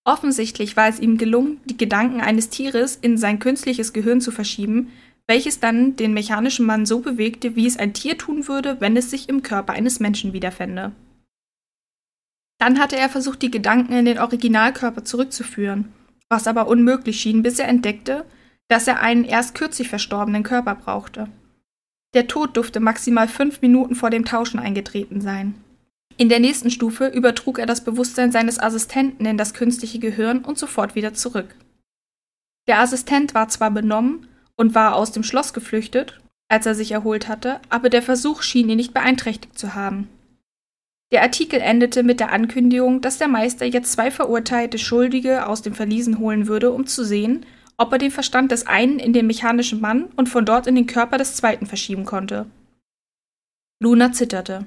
Offensichtlich war es ihm gelungen, die Gedanken eines Tieres in sein künstliches Gehirn zu verschieben, welches dann den mechanischen Mann so bewegte, wie es ein Tier tun würde, wenn es sich im Körper eines Menschen wiederfände. Dann hatte er versucht, die Gedanken in den Originalkörper zurückzuführen, was aber unmöglich schien, bis er entdeckte, dass er einen erst kürzlich verstorbenen Körper brauchte. Der Tod durfte maximal fünf Minuten vor dem Tauschen eingetreten sein. In der nächsten Stufe übertrug er das Bewusstsein seines Assistenten in das künstliche Gehirn und sofort wieder zurück. Der Assistent war zwar benommen und war aus dem Schloss geflüchtet, als er sich erholt hatte, aber der Versuch schien ihn nicht beeinträchtigt zu haben. Der Artikel endete mit der Ankündigung, dass der Meister jetzt zwei verurteilte Schuldige aus dem Verliesen holen würde, um zu sehen, ob er den Verstand des einen in den mechanischen Mann und von dort in den Körper des zweiten verschieben konnte. Luna zitterte.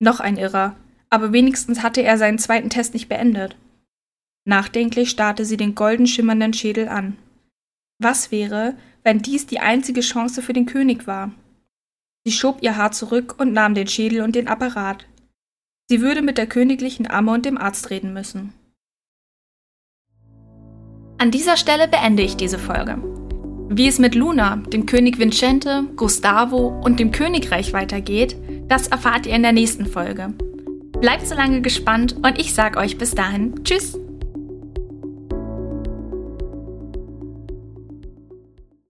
Noch ein Irrer, aber wenigstens hatte er seinen zweiten Test nicht beendet. Nachdenklich starrte sie den golden schimmernden Schädel an. Was wäre, wenn dies die einzige Chance für den König war? Sie schob ihr Haar zurück und nahm den Schädel und den Apparat. Sie würde mit der königlichen Amme und dem Arzt reden müssen. An dieser Stelle beende ich diese Folge. Wie es mit Luna, dem König Vincente, Gustavo und dem Königreich weitergeht, das erfahrt ihr in der nächsten Folge. Bleibt so lange gespannt und ich sage euch bis dahin Tschüss!